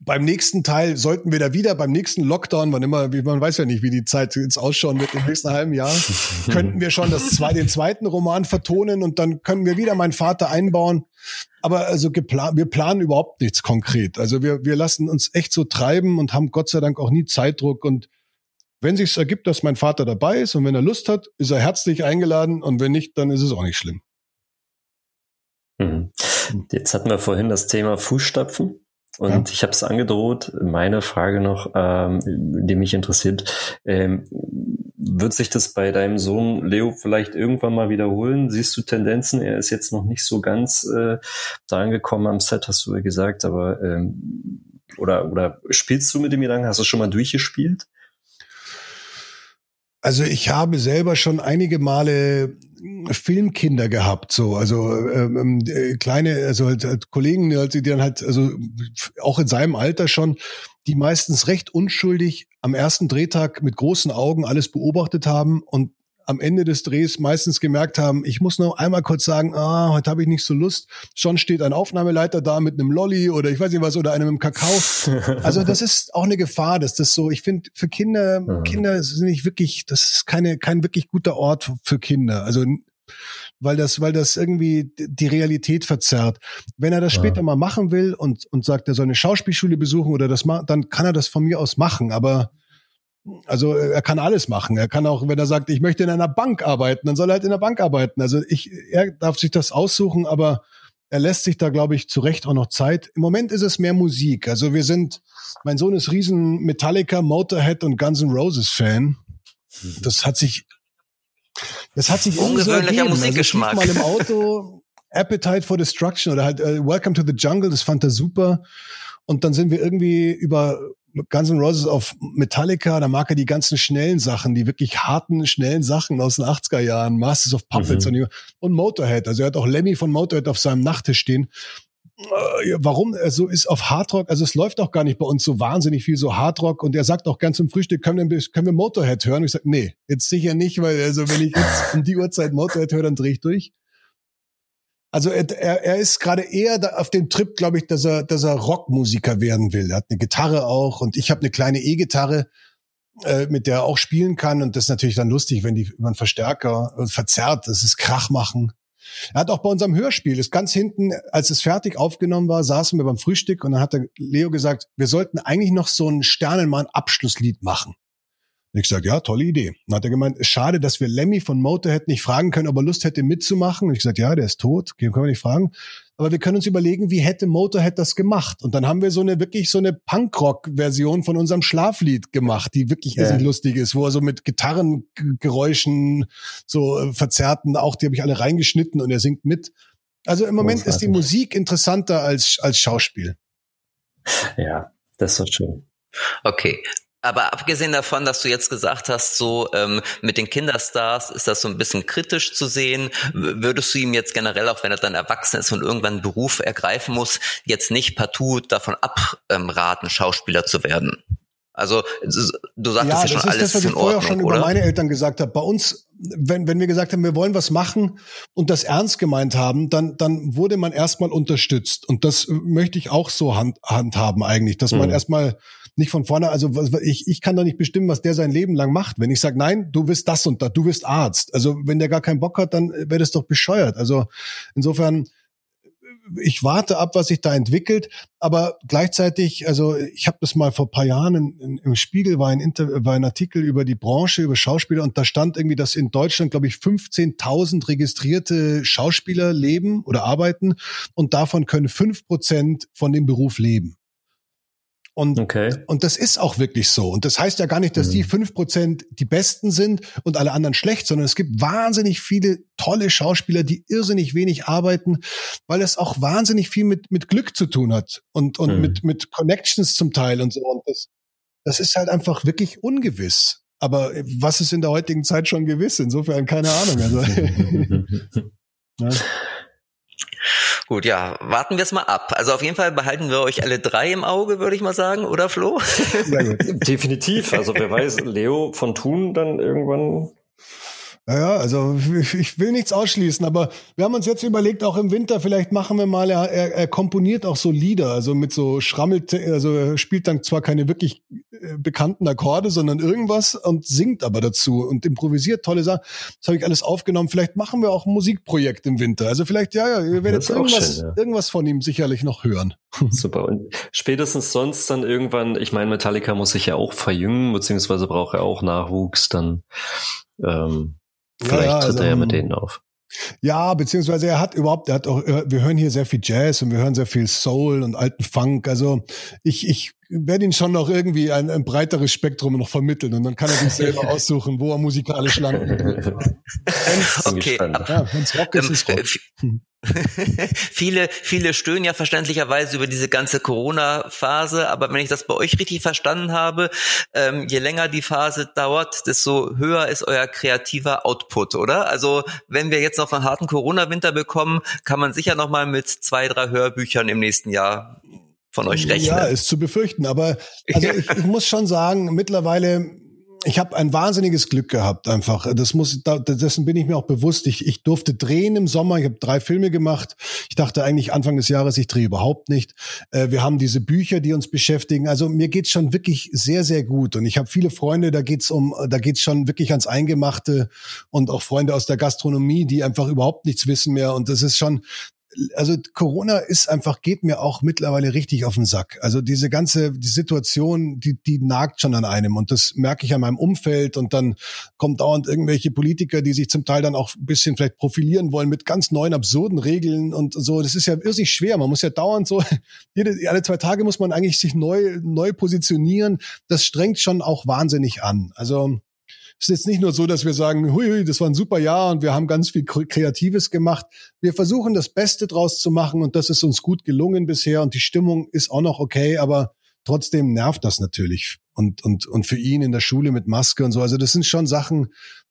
beim nächsten Teil sollten wir da wieder, beim nächsten Lockdown, wann immer, man weiß ja nicht, wie die Zeit jetzt ausschauen wird im nächsten halben Jahr, [laughs] könnten wir schon das zwei, den zweiten Roman vertonen und dann können wir wieder meinen Vater einbauen. Aber also geplant, wir planen überhaupt nichts konkret. Also wir, wir lassen uns echt so treiben und haben Gott sei Dank auch nie Zeitdruck und wenn sich ergibt, dass mein Vater dabei ist und wenn er Lust hat, ist er herzlich eingeladen und wenn nicht, dann ist es auch nicht schlimm. Mhm. Jetzt hatten wir vorhin das Thema Fußstapfen. Und ja. ich habe es angedroht. Meine Frage noch, ähm, die mich interessiert, ähm, wird sich das bei deinem Sohn Leo vielleicht irgendwann mal wiederholen? Siehst du Tendenzen? Er ist jetzt noch nicht so ganz äh, da angekommen am Set, hast du ja gesagt, aber ähm, oder oder spielst du mit dem Gedanken? Hast du schon mal durchgespielt? Also ich habe selber schon einige Male Filmkinder gehabt, so. Also ähm, äh, kleine, also halt, halt Kollegen, die dann halt also auch in seinem Alter schon, die meistens recht unschuldig am ersten Drehtag mit großen Augen alles beobachtet haben und am Ende des Drehs meistens gemerkt haben, ich muss noch einmal kurz sagen, ah, heute habe ich nicht so Lust. Schon steht ein Aufnahmeleiter da mit einem Lolly oder ich weiß nicht was oder einem im Kakao. [laughs] Also das ist auch eine Gefahr, dass das so, ich finde, für Kinder, mhm. Kinder sind nicht wirklich, das ist keine, kein wirklich guter Ort für Kinder. Also weil das, weil das irgendwie die Realität verzerrt. Wenn er das ja. später mal machen will und, und sagt, er soll eine Schauspielschule besuchen oder das machen, dann kann er das von mir aus machen. Aber also er kann alles machen. Er kann auch, wenn er sagt, ich möchte in einer Bank arbeiten, dann soll er halt in der Bank arbeiten. Also ich, er darf sich das aussuchen, aber er lässt sich da, glaube ich, zu Recht auch noch Zeit. Im Moment ist es mehr Musik. Also wir sind, mein Sohn ist riesen Metallica, Motorhead und Guns N' Roses Fan. Das hat sich, das hat sich ungewöhnlicher so Musikgeschmack. Also mal im [laughs] Auto Appetite for Destruction oder halt uh, Welcome to the Jungle, das fand er super. Und dann sind wir irgendwie über Guns N' Roses auf Metallica, da mag er die ganzen schnellen Sachen, die wirklich harten, schnellen Sachen aus den 80er Jahren, Masters of Puppets mhm. und, und Motorhead. Also er hat auch Lemmy von Motorhead auf seinem Nachttisch stehen. äh, warum er so ist auf Hardrock, also es läuft auch gar nicht bei uns so wahnsinnig viel so Hardrock und er sagt auch ganz zum Frühstück, können wir, können wir Motorhead hören? Und ich sage, nee, jetzt sicher nicht, weil also wenn ich jetzt um die Uhrzeit Motorhead höre, dann drehe ich durch. Also er, er ist gerade eher auf dem Trip, glaube ich, dass er, dass er Rockmusiker werden will. Er hat eine Gitarre auch und ich habe eine kleine E-Gitarre, äh, mit der er auch spielen kann. Und das ist natürlich dann lustig, wenn die über einen Verstärker verzerrt, das ist Krach machen. Er hat auch bei unserem Hörspiel, ist ganz hinten, als es fertig aufgenommen war, saßen wir beim Frühstück und dann hat der Leo gesagt, wir sollten eigentlich noch so ein Sternenmann-Abschlusslied machen. Und ich gesagt, ja, tolle Idee. Dann hat er gemeint, schade, dass wir Lemmy von Motorhead nicht fragen können, ob er Lust hätte mitzumachen. Und ich gesagt, ja, der ist tot, können wir nicht fragen. Aber wir können uns überlegen, wie hätte Motorhead das gemacht? Und dann haben wir so eine wirklich so eine Punkrock-Version von unserem Schlaflied gemacht, die wirklich ja. lustig ist, wo er so mit Gitarrengeräuschen so äh, verzerrten, auch die habe ich alle reingeschnitten und er singt mit. Also im Moment ist die Musik interessanter als als Schauspiel. Ja, das ist doch schön. Okay, aber abgesehen davon, dass du jetzt gesagt hast, so ähm, mit den Kinderstars ist das so ein bisschen kritisch zu sehen, würdest du ihm jetzt generell, auch wenn er dann erwachsen ist und irgendwann einen Beruf ergreifen muss, jetzt nicht partout davon abraten, Schauspieler zu werden? Also du sagtest ja, ja schon, alles das, was ich vorher schon oder? über meine Eltern gesagt habe. Bei uns, wenn, wenn wir gesagt haben, wir wollen was machen und das ernst gemeint haben, dann, dann wurde man erstmal unterstützt. Und das möchte ich auch so hand, handhaben eigentlich, dass mhm. man erstmal nicht von vorne, also ich, ich kann doch nicht bestimmen, was der sein Leben lang macht. Wenn ich sage, nein, du bist das und das, du bist Arzt. Also wenn der gar keinen Bock hat, dann wäre das doch bescheuert. Also insofern, ich warte ab, was sich da entwickelt, aber gleichzeitig, also ich habe das mal vor paar Jahren in, in, im Spiegel war ein, Inter war ein Artikel über die Branche, über Schauspieler und da stand irgendwie, dass in Deutschland, glaube ich, 15.000 registrierte Schauspieler leben oder arbeiten und davon können fünf Prozent von dem Beruf leben. Und, okay. und das ist auch wirklich so. Und das heißt ja gar nicht, dass mhm. die fünf Prozent die Besten sind und alle anderen schlecht, sondern es gibt wahnsinnig viele tolle Schauspieler, die irrsinnig wenig arbeiten, weil es auch wahnsinnig viel mit, mit Glück zu tun hat und, und mhm. mit, mit Connections zum Teil und so. Und das, das ist halt einfach wirklich ungewiss. Aber was ist in der heutigen Zeit schon gewiss? Insofern keine Ahnung. Also. [laughs] [laughs] ja. Gut, ja, warten wir es mal ab. Also auf jeden Fall behalten wir euch alle drei im Auge, würde ich mal sagen, oder Flo? Definitiv. Also wer weiß, Leo von Thun dann irgendwann ja, also [laughs] ich will nichts ausschließen, aber wir haben uns jetzt überlegt, auch im Winter, vielleicht machen wir mal, er, er, er komponiert auch so Lieder, also mit so Schrammelt, also er spielt dann zwar keine wirklich äh, bekannten Akkorde, sondern irgendwas und singt aber dazu und improvisiert tolle Sachen. Das habe ich alles aufgenommen. Vielleicht machen wir auch ein Musikprojekt im Winter. Also vielleicht, ja, ja, ihr werdet irgendwas, schön, ja. irgendwas von ihm sicherlich noch hören. [laughs] Super. Und spätestens sonst dann irgendwann, ich meine, Metallica muss sich ja auch verjüngen, beziehungsweise braucht er auch Nachwuchs, dann ähm, Vielleicht ja, tritt also, er ja mit denen auf. Ja, beziehungsweise er hat überhaupt, er hat auch, wir hören hier sehr viel Jazz und wir hören sehr viel Soul und alten Funk. Also ich, ich werde ihn schon noch irgendwie ein, ein breiteres Spektrum noch vermitteln und dann kann er sich selber [laughs] aussuchen, wo er musikalisch landen [laughs] okay. Ja, wenn's Rock ist, ist Rock. [laughs] Viele, viele stöhnen ja verständlicherweise über diese ganze Corona-Phase, aber wenn ich das bei euch richtig verstanden habe, ähm, je länger die Phase dauert, desto höher ist euer kreativer Output, oder? Also wenn wir jetzt noch einen harten Corona-Winter bekommen, kann man sicher noch mal mit zwei, drei Hörbüchern im nächsten Jahr von euch rechnen. Ja, ist zu befürchten, aber [laughs] also ich, ich muss schon sagen, mittlerweile ich habe ein wahnsinniges Glück gehabt einfach. Das muss, dessen bin ich mir auch bewusst. Ich, ich durfte drehen im Sommer. Ich habe drei Filme gemacht. Ich dachte eigentlich Anfang des Jahres, ich drehe überhaupt nicht. Äh, wir haben diese Bücher, die uns beschäftigen. Also mir geht's schon wirklich sehr, sehr gut. Und ich habe viele Freunde, da geht's um, da geht's schon wirklich ans Eingemachte und auch Freunde aus der Gastronomie, die einfach überhaupt nichts wissen mehr. Und das ist schon, also Corona ist einfach, geht mir auch mittlerweile richtig auf den Sack. Also diese ganze, die Situation, die, die nagt schon an einem und das merke ich an meinem Umfeld und dann kommt dauernd irgendwelche Politiker, die sich zum Teil dann auch ein bisschen vielleicht profilieren wollen mit ganz neuen, absurden Regeln und so. Das ist ja irrsinnig schwer. Man muss ja dauernd so, [laughs] jede, alle zwei Tage muss man eigentlich sich neu, neu positionieren. Das strengt schon auch wahnsinnig an. Also, es ist jetzt nicht nur so, dass wir sagen, hui, das war ein super Jahr und wir haben ganz viel Kreatives gemacht. Wir versuchen das Beste draus zu machen und das ist uns gut gelungen bisher und die Stimmung ist auch noch okay, aber trotzdem nervt das natürlich. Und, und, und für ihn in der Schule mit Maske und so. Also das sind schon Sachen,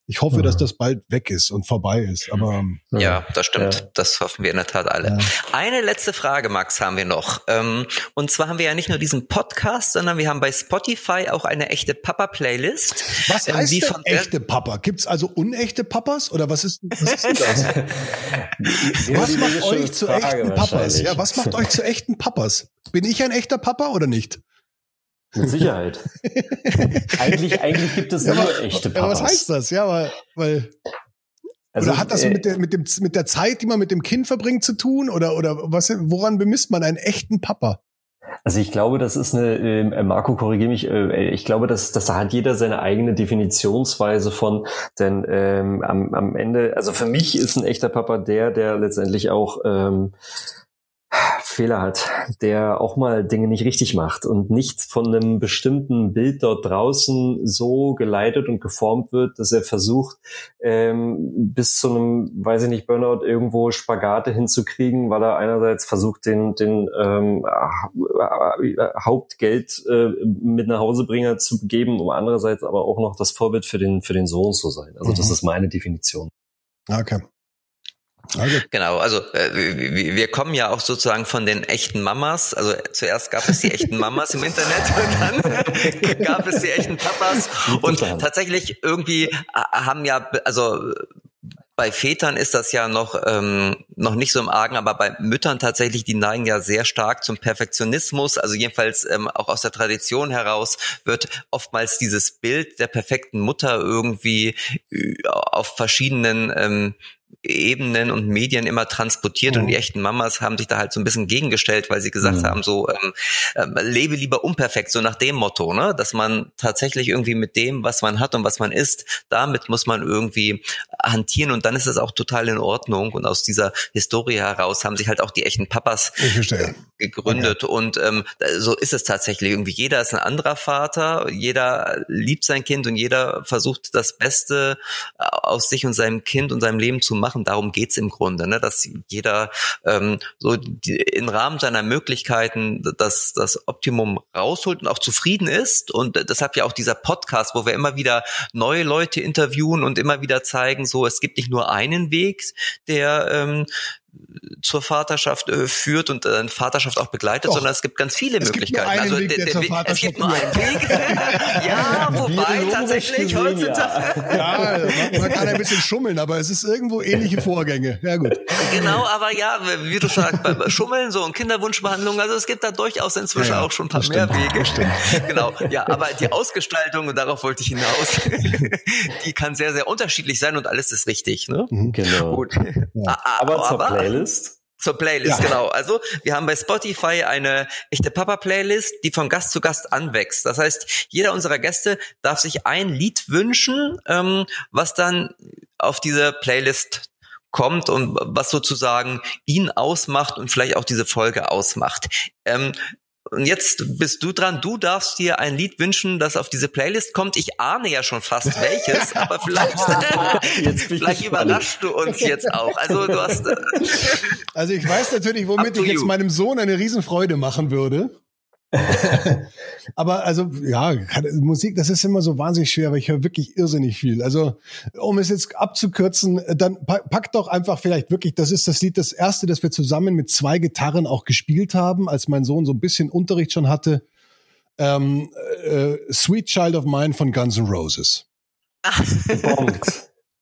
Ich hoffe, dass das bald weg ist und vorbei ist. Aber ja, das stimmt. Ja. Das hoffen wir in der Tat alle. Ja. Eine letzte Frage, Max, haben wir noch. Ähm, und zwar haben wir ja nicht nur diesen Podcast, sondern wir haben bei Spotify auch eine echte Papa-Playlist. Was ähm, heißt ähm, denn echte Papa? Gibt's also unechte Papas oder was ist, was ist denn das? [laughs] was macht euch zu echten Papas? Ja, was macht euch zu echten Papas? Bin ich ein echter Papa oder nicht? Mit Sicherheit. [laughs] eigentlich, eigentlich gibt es ja, nur aber, echte Papas. Ja, was heißt das? Ja, weil, weil also, oder hat das äh, mit, der, mit, dem, mit der Zeit, die man mit dem Kind verbringt, zu tun? Oder, oder was, woran bemisst man einen echten Papa? Also ich glaube, das ist eine, äh, Marco, korrigiere mich, äh, ich glaube, dass, dass da hat jeder seine eigene Definitionsweise von, denn ähm, am, am Ende, also für mich ist ein echter Papa der, der letztendlich auch ähm, Fehler hat, der auch mal Dinge nicht richtig macht und nicht von einem bestimmten Bild dort draußen so geleitet und geformt wird, dass er versucht, ähm, bis zu einem, weiß ich nicht, Burnout irgendwo Spagate hinzukriegen, weil er einerseits versucht, den, den ähm, Hauptgeld äh, mit nach Hausebringer zu geben, um andererseits aber auch noch das Vorbild für den, für den Sohn zu sein. Also mhm. das ist meine Definition. Okay. Also. Genau, also äh, wir kommen ja auch sozusagen von den echten Mamas. Also zuerst gab es die echten Mamas im Internet [laughs] und dann [laughs] gab es die echten Papas. Und tatsächlich irgendwie äh, haben ja, also bei Vätern ist das ja noch, ähm, noch nicht so im Argen, aber bei Müttern tatsächlich, die neigen ja sehr stark zum Perfektionismus. Also jedenfalls ähm, auch aus der Tradition heraus wird oftmals dieses Bild der perfekten Mutter irgendwie äh, auf verschiedenen ähm, Ebenen und Medien immer transportiert mhm. und die echten Mamas haben sich da halt so ein bisschen gegengestellt, weil sie gesagt mhm. haben, so ähm, äh, lebe lieber unperfekt, so nach dem Motto, ne, dass man tatsächlich irgendwie mit dem, was man hat und was man ist, damit muss man irgendwie hantieren und dann ist es auch total in Ordnung und aus dieser Historie heraus haben sich halt auch die echten Papas äh, gegründet okay. und ähm, so ist es tatsächlich irgendwie. Jeder ist ein anderer Vater, jeder liebt sein Kind und jeder versucht das Beste äh, aus sich und seinem Kind und seinem Leben zu machen. Darum geht's im Grunde, ne? dass jeder ähm, so die, im Rahmen seiner Möglichkeiten das, das Optimum rausholt und auch zufrieden ist. Und deshalb ja auch dieser Podcast, wo wir immer wieder neue Leute interviewen und immer wieder zeigen, so es gibt nicht nur einen Weg, der ähm, zur Vaterschaft äh, führt und äh, Vaterschaft auch begleitet, Doch. sondern es gibt ganz viele es Möglichkeiten. also Weg, der, der Weg, es gibt nur einen Weg. [laughs] ja, wobei tatsächlich heutzutage. Ja, man, man, kann ein bisschen schummeln, aber es ist irgendwo ähnliche Vorgänge. Ja gut. Genau, aber ja, wie du sagst, bei Schummeln so und Kinderwunschbehandlung, also es gibt da durchaus inzwischen ja, auch schon ein paar mehr Wege. [laughs] Genau, ja, aber die Ausgestaltung, und darauf wollte ich hinaus, [laughs] die kann sehr, sehr unterschiedlich sein und alles ist richtig. Ne? Mhm, genau. Gut. Ja. Aber, aber Playlist? Zur Playlist, ja. genau. Also wir haben bei Spotify eine echte Papa-Playlist, die von Gast zu Gast anwächst. Das heißt, jeder unserer Gäste darf sich ein Lied wünschen, ähm, was dann auf diese Playlist kommt und was sozusagen ihn ausmacht und vielleicht auch diese Folge ausmacht. Ähm, und jetzt bist du dran. Du darfst dir ein Lied wünschen, das auf diese Playlist kommt. Ich ahne ja schon fast [laughs] welches, aber vielleicht, [laughs] vielleicht überraschst du uns jetzt auch. Also du hast. Äh, also ich weiß natürlich, womit ich jetzt meinem Sohn eine Riesenfreude machen würde. [laughs] aber also ja, Musik, das ist immer so wahnsinnig schwer, weil ich höre wirklich irrsinnig viel. Also um es jetzt abzukürzen, dann pack doch einfach vielleicht wirklich, das ist das Lied, das erste, das wir zusammen mit zwei Gitarren auch gespielt haben, als mein Sohn so ein bisschen Unterricht schon hatte. Ähm, äh, Sweet Child of Mine von Guns N' Roses. Ach.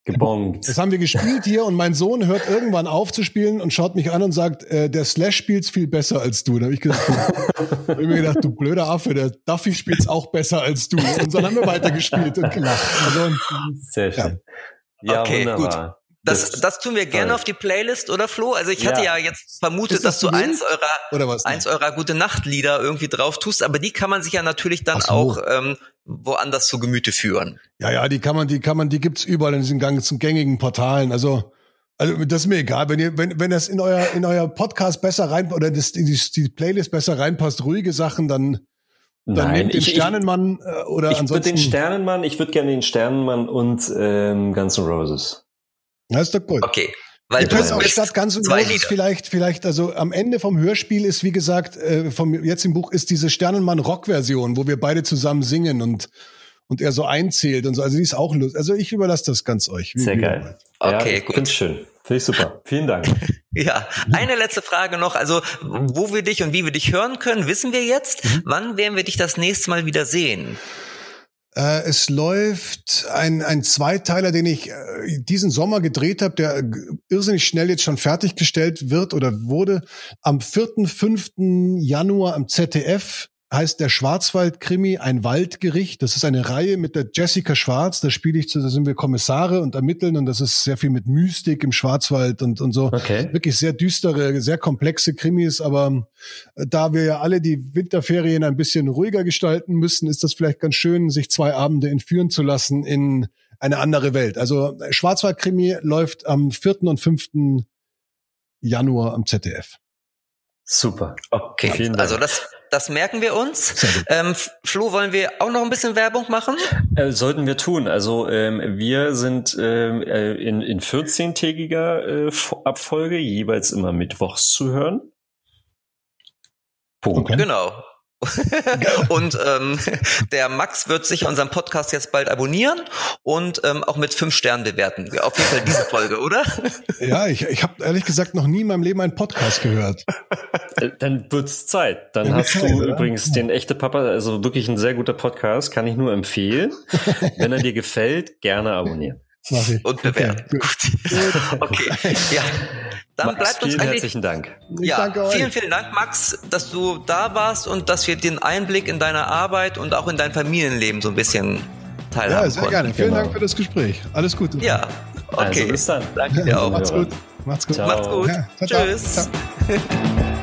Gebongt. Das haben wir gespielt hier und mein Sohn hört irgendwann auf zu spielen und schaut mich an und sagt, äh, der Slash spielt's viel besser als du. Da habe ich, gedacht, hab ich mir gedacht, du blöder Affe, der Duffy spielt's auch besser als du. Und dann haben wir weitergespielt und gelacht. Also, Sehr schön. Ja, ja okay, wunderbar. Gut. Das, das tun wir gerne auf die Playlist, oder Flo? Also ich hatte ja, ja jetzt vermutet, das dass du eins eurer, eins eurer gute Nachtlieder irgendwie drauf tust, aber die kann man sich ja natürlich dann so. auch ähm, woanders zu Gemüte führen. Ja, ja, die kann man, die kann man, die gibt's überall in diesen ganzen gängigen Portalen. Also, also das ist mir egal, wenn ihr, wenn, wenn das in euer, in euer Podcast besser rein oder das, die, die Playlist besser reinpasst, ruhige Sachen, dann dann Nein, den ich, Sternenmann äh, oder ich ansonsten. Ich würde den Sternenmann, ich würde gerne den Sternenmann und ähm, Guns N' Roses. Ja, ist doch gut. Okay. Weil Ihr du könnt auch statt ganz und Roses vielleicht, vielleicht, also am Ende vom Hörspiel ist, wie gesagt, äh, vom jetzt im Buch ist diese Sternenmann-Rock-Version, wo wir beide zusammen singen und und er so einzählt und so. Also die ist auch lustig. Also ich überlasse das ganz euch. Sehr geil. Okay, ja, gut. Finde schön. Finde ich super. Vielen Dank. [laughs] ja, eine letzte Frage noch. Also, wo wir dich und wie wir dich hören können, wissen wir jetzt. Mhm. Wann werden wir dich das nächste Mal wieder sehen? Äh, es läuft ein, ein Zweiteiler, den ich äh, diesen Sommer gedreht habe, der irrsinnig schnell jetzt schon fertiggestellt wird oder wurde. Am 4., 5. Januar am ZDF heißt der Schwarzwald-Krimi ein Waldgericht. Das ist eine Reihe mit der Jessica Schwarz. Da spiele ich zu, da sind wir Kommissare und ermitteln und das ist sehr viel mit Mystik im Schwarzwald und, und so. Okay. Wirklich sehr düstere, sehr komplexe Krimis. Aber äh, da wir ja alle die Winterferien ein bisschen ruhiger gestalten müssen, ist das vielleicht ganz schön, sich zwei Abende entführen zu lassen in eine andere Welt. Also Schwarzwald-Krimi läuft am 4. und 5. Januar am ZDF. Super. Okay. Vielen Dank. Also das das merken wir uns. Ähm, Flo, wollen wir auch noch ein bisschen Werbung machen? Äh, sollten wir tun. Also ähm, wir sind ähm, äh, in, in 14-tägiger äh, Abfolge jeweils immer mittwochs zu hören. Punkt. Okay. Genau. [laughs] und ähm, [laughs] der Max wird sich unseren Podcast jetzt bald abonnieren und ähm, auch mit fünf Sternen bewerten. Auf jeden Fall diese Folge, oder? [laughs] Ja, ich, ich habe ehrlich gesagt noch nie in meinem Leben einen Podcast gehört. Äh, dann wird's Zeit. Dann hast du ja. übrigens den echte Papa, also wirklich ein sehr guter Podcast, kann ich nur empfehlen. Wenn er dir gefällt, gerne abonnieren. Und bewerten. Okay. [laughs] okay. Ja. Dann Max, bleibt uns vielen herzlichen Dank. Ja, vielen, vielen Dank, Max, dass du da warst und dass wir den Einblick in deine Arbeit und auch in dein Familienleben so ein bisschen teilhaben Ja, sehr konnten. gerne. Vielen genau. Dank für das Gespräch. Alles Gute. Ja, okay. Also bis dann. Danke dir auch. Macht's gut. Macht's gut. Macht's gut. Ja, ciao, Tschüss. Ciao.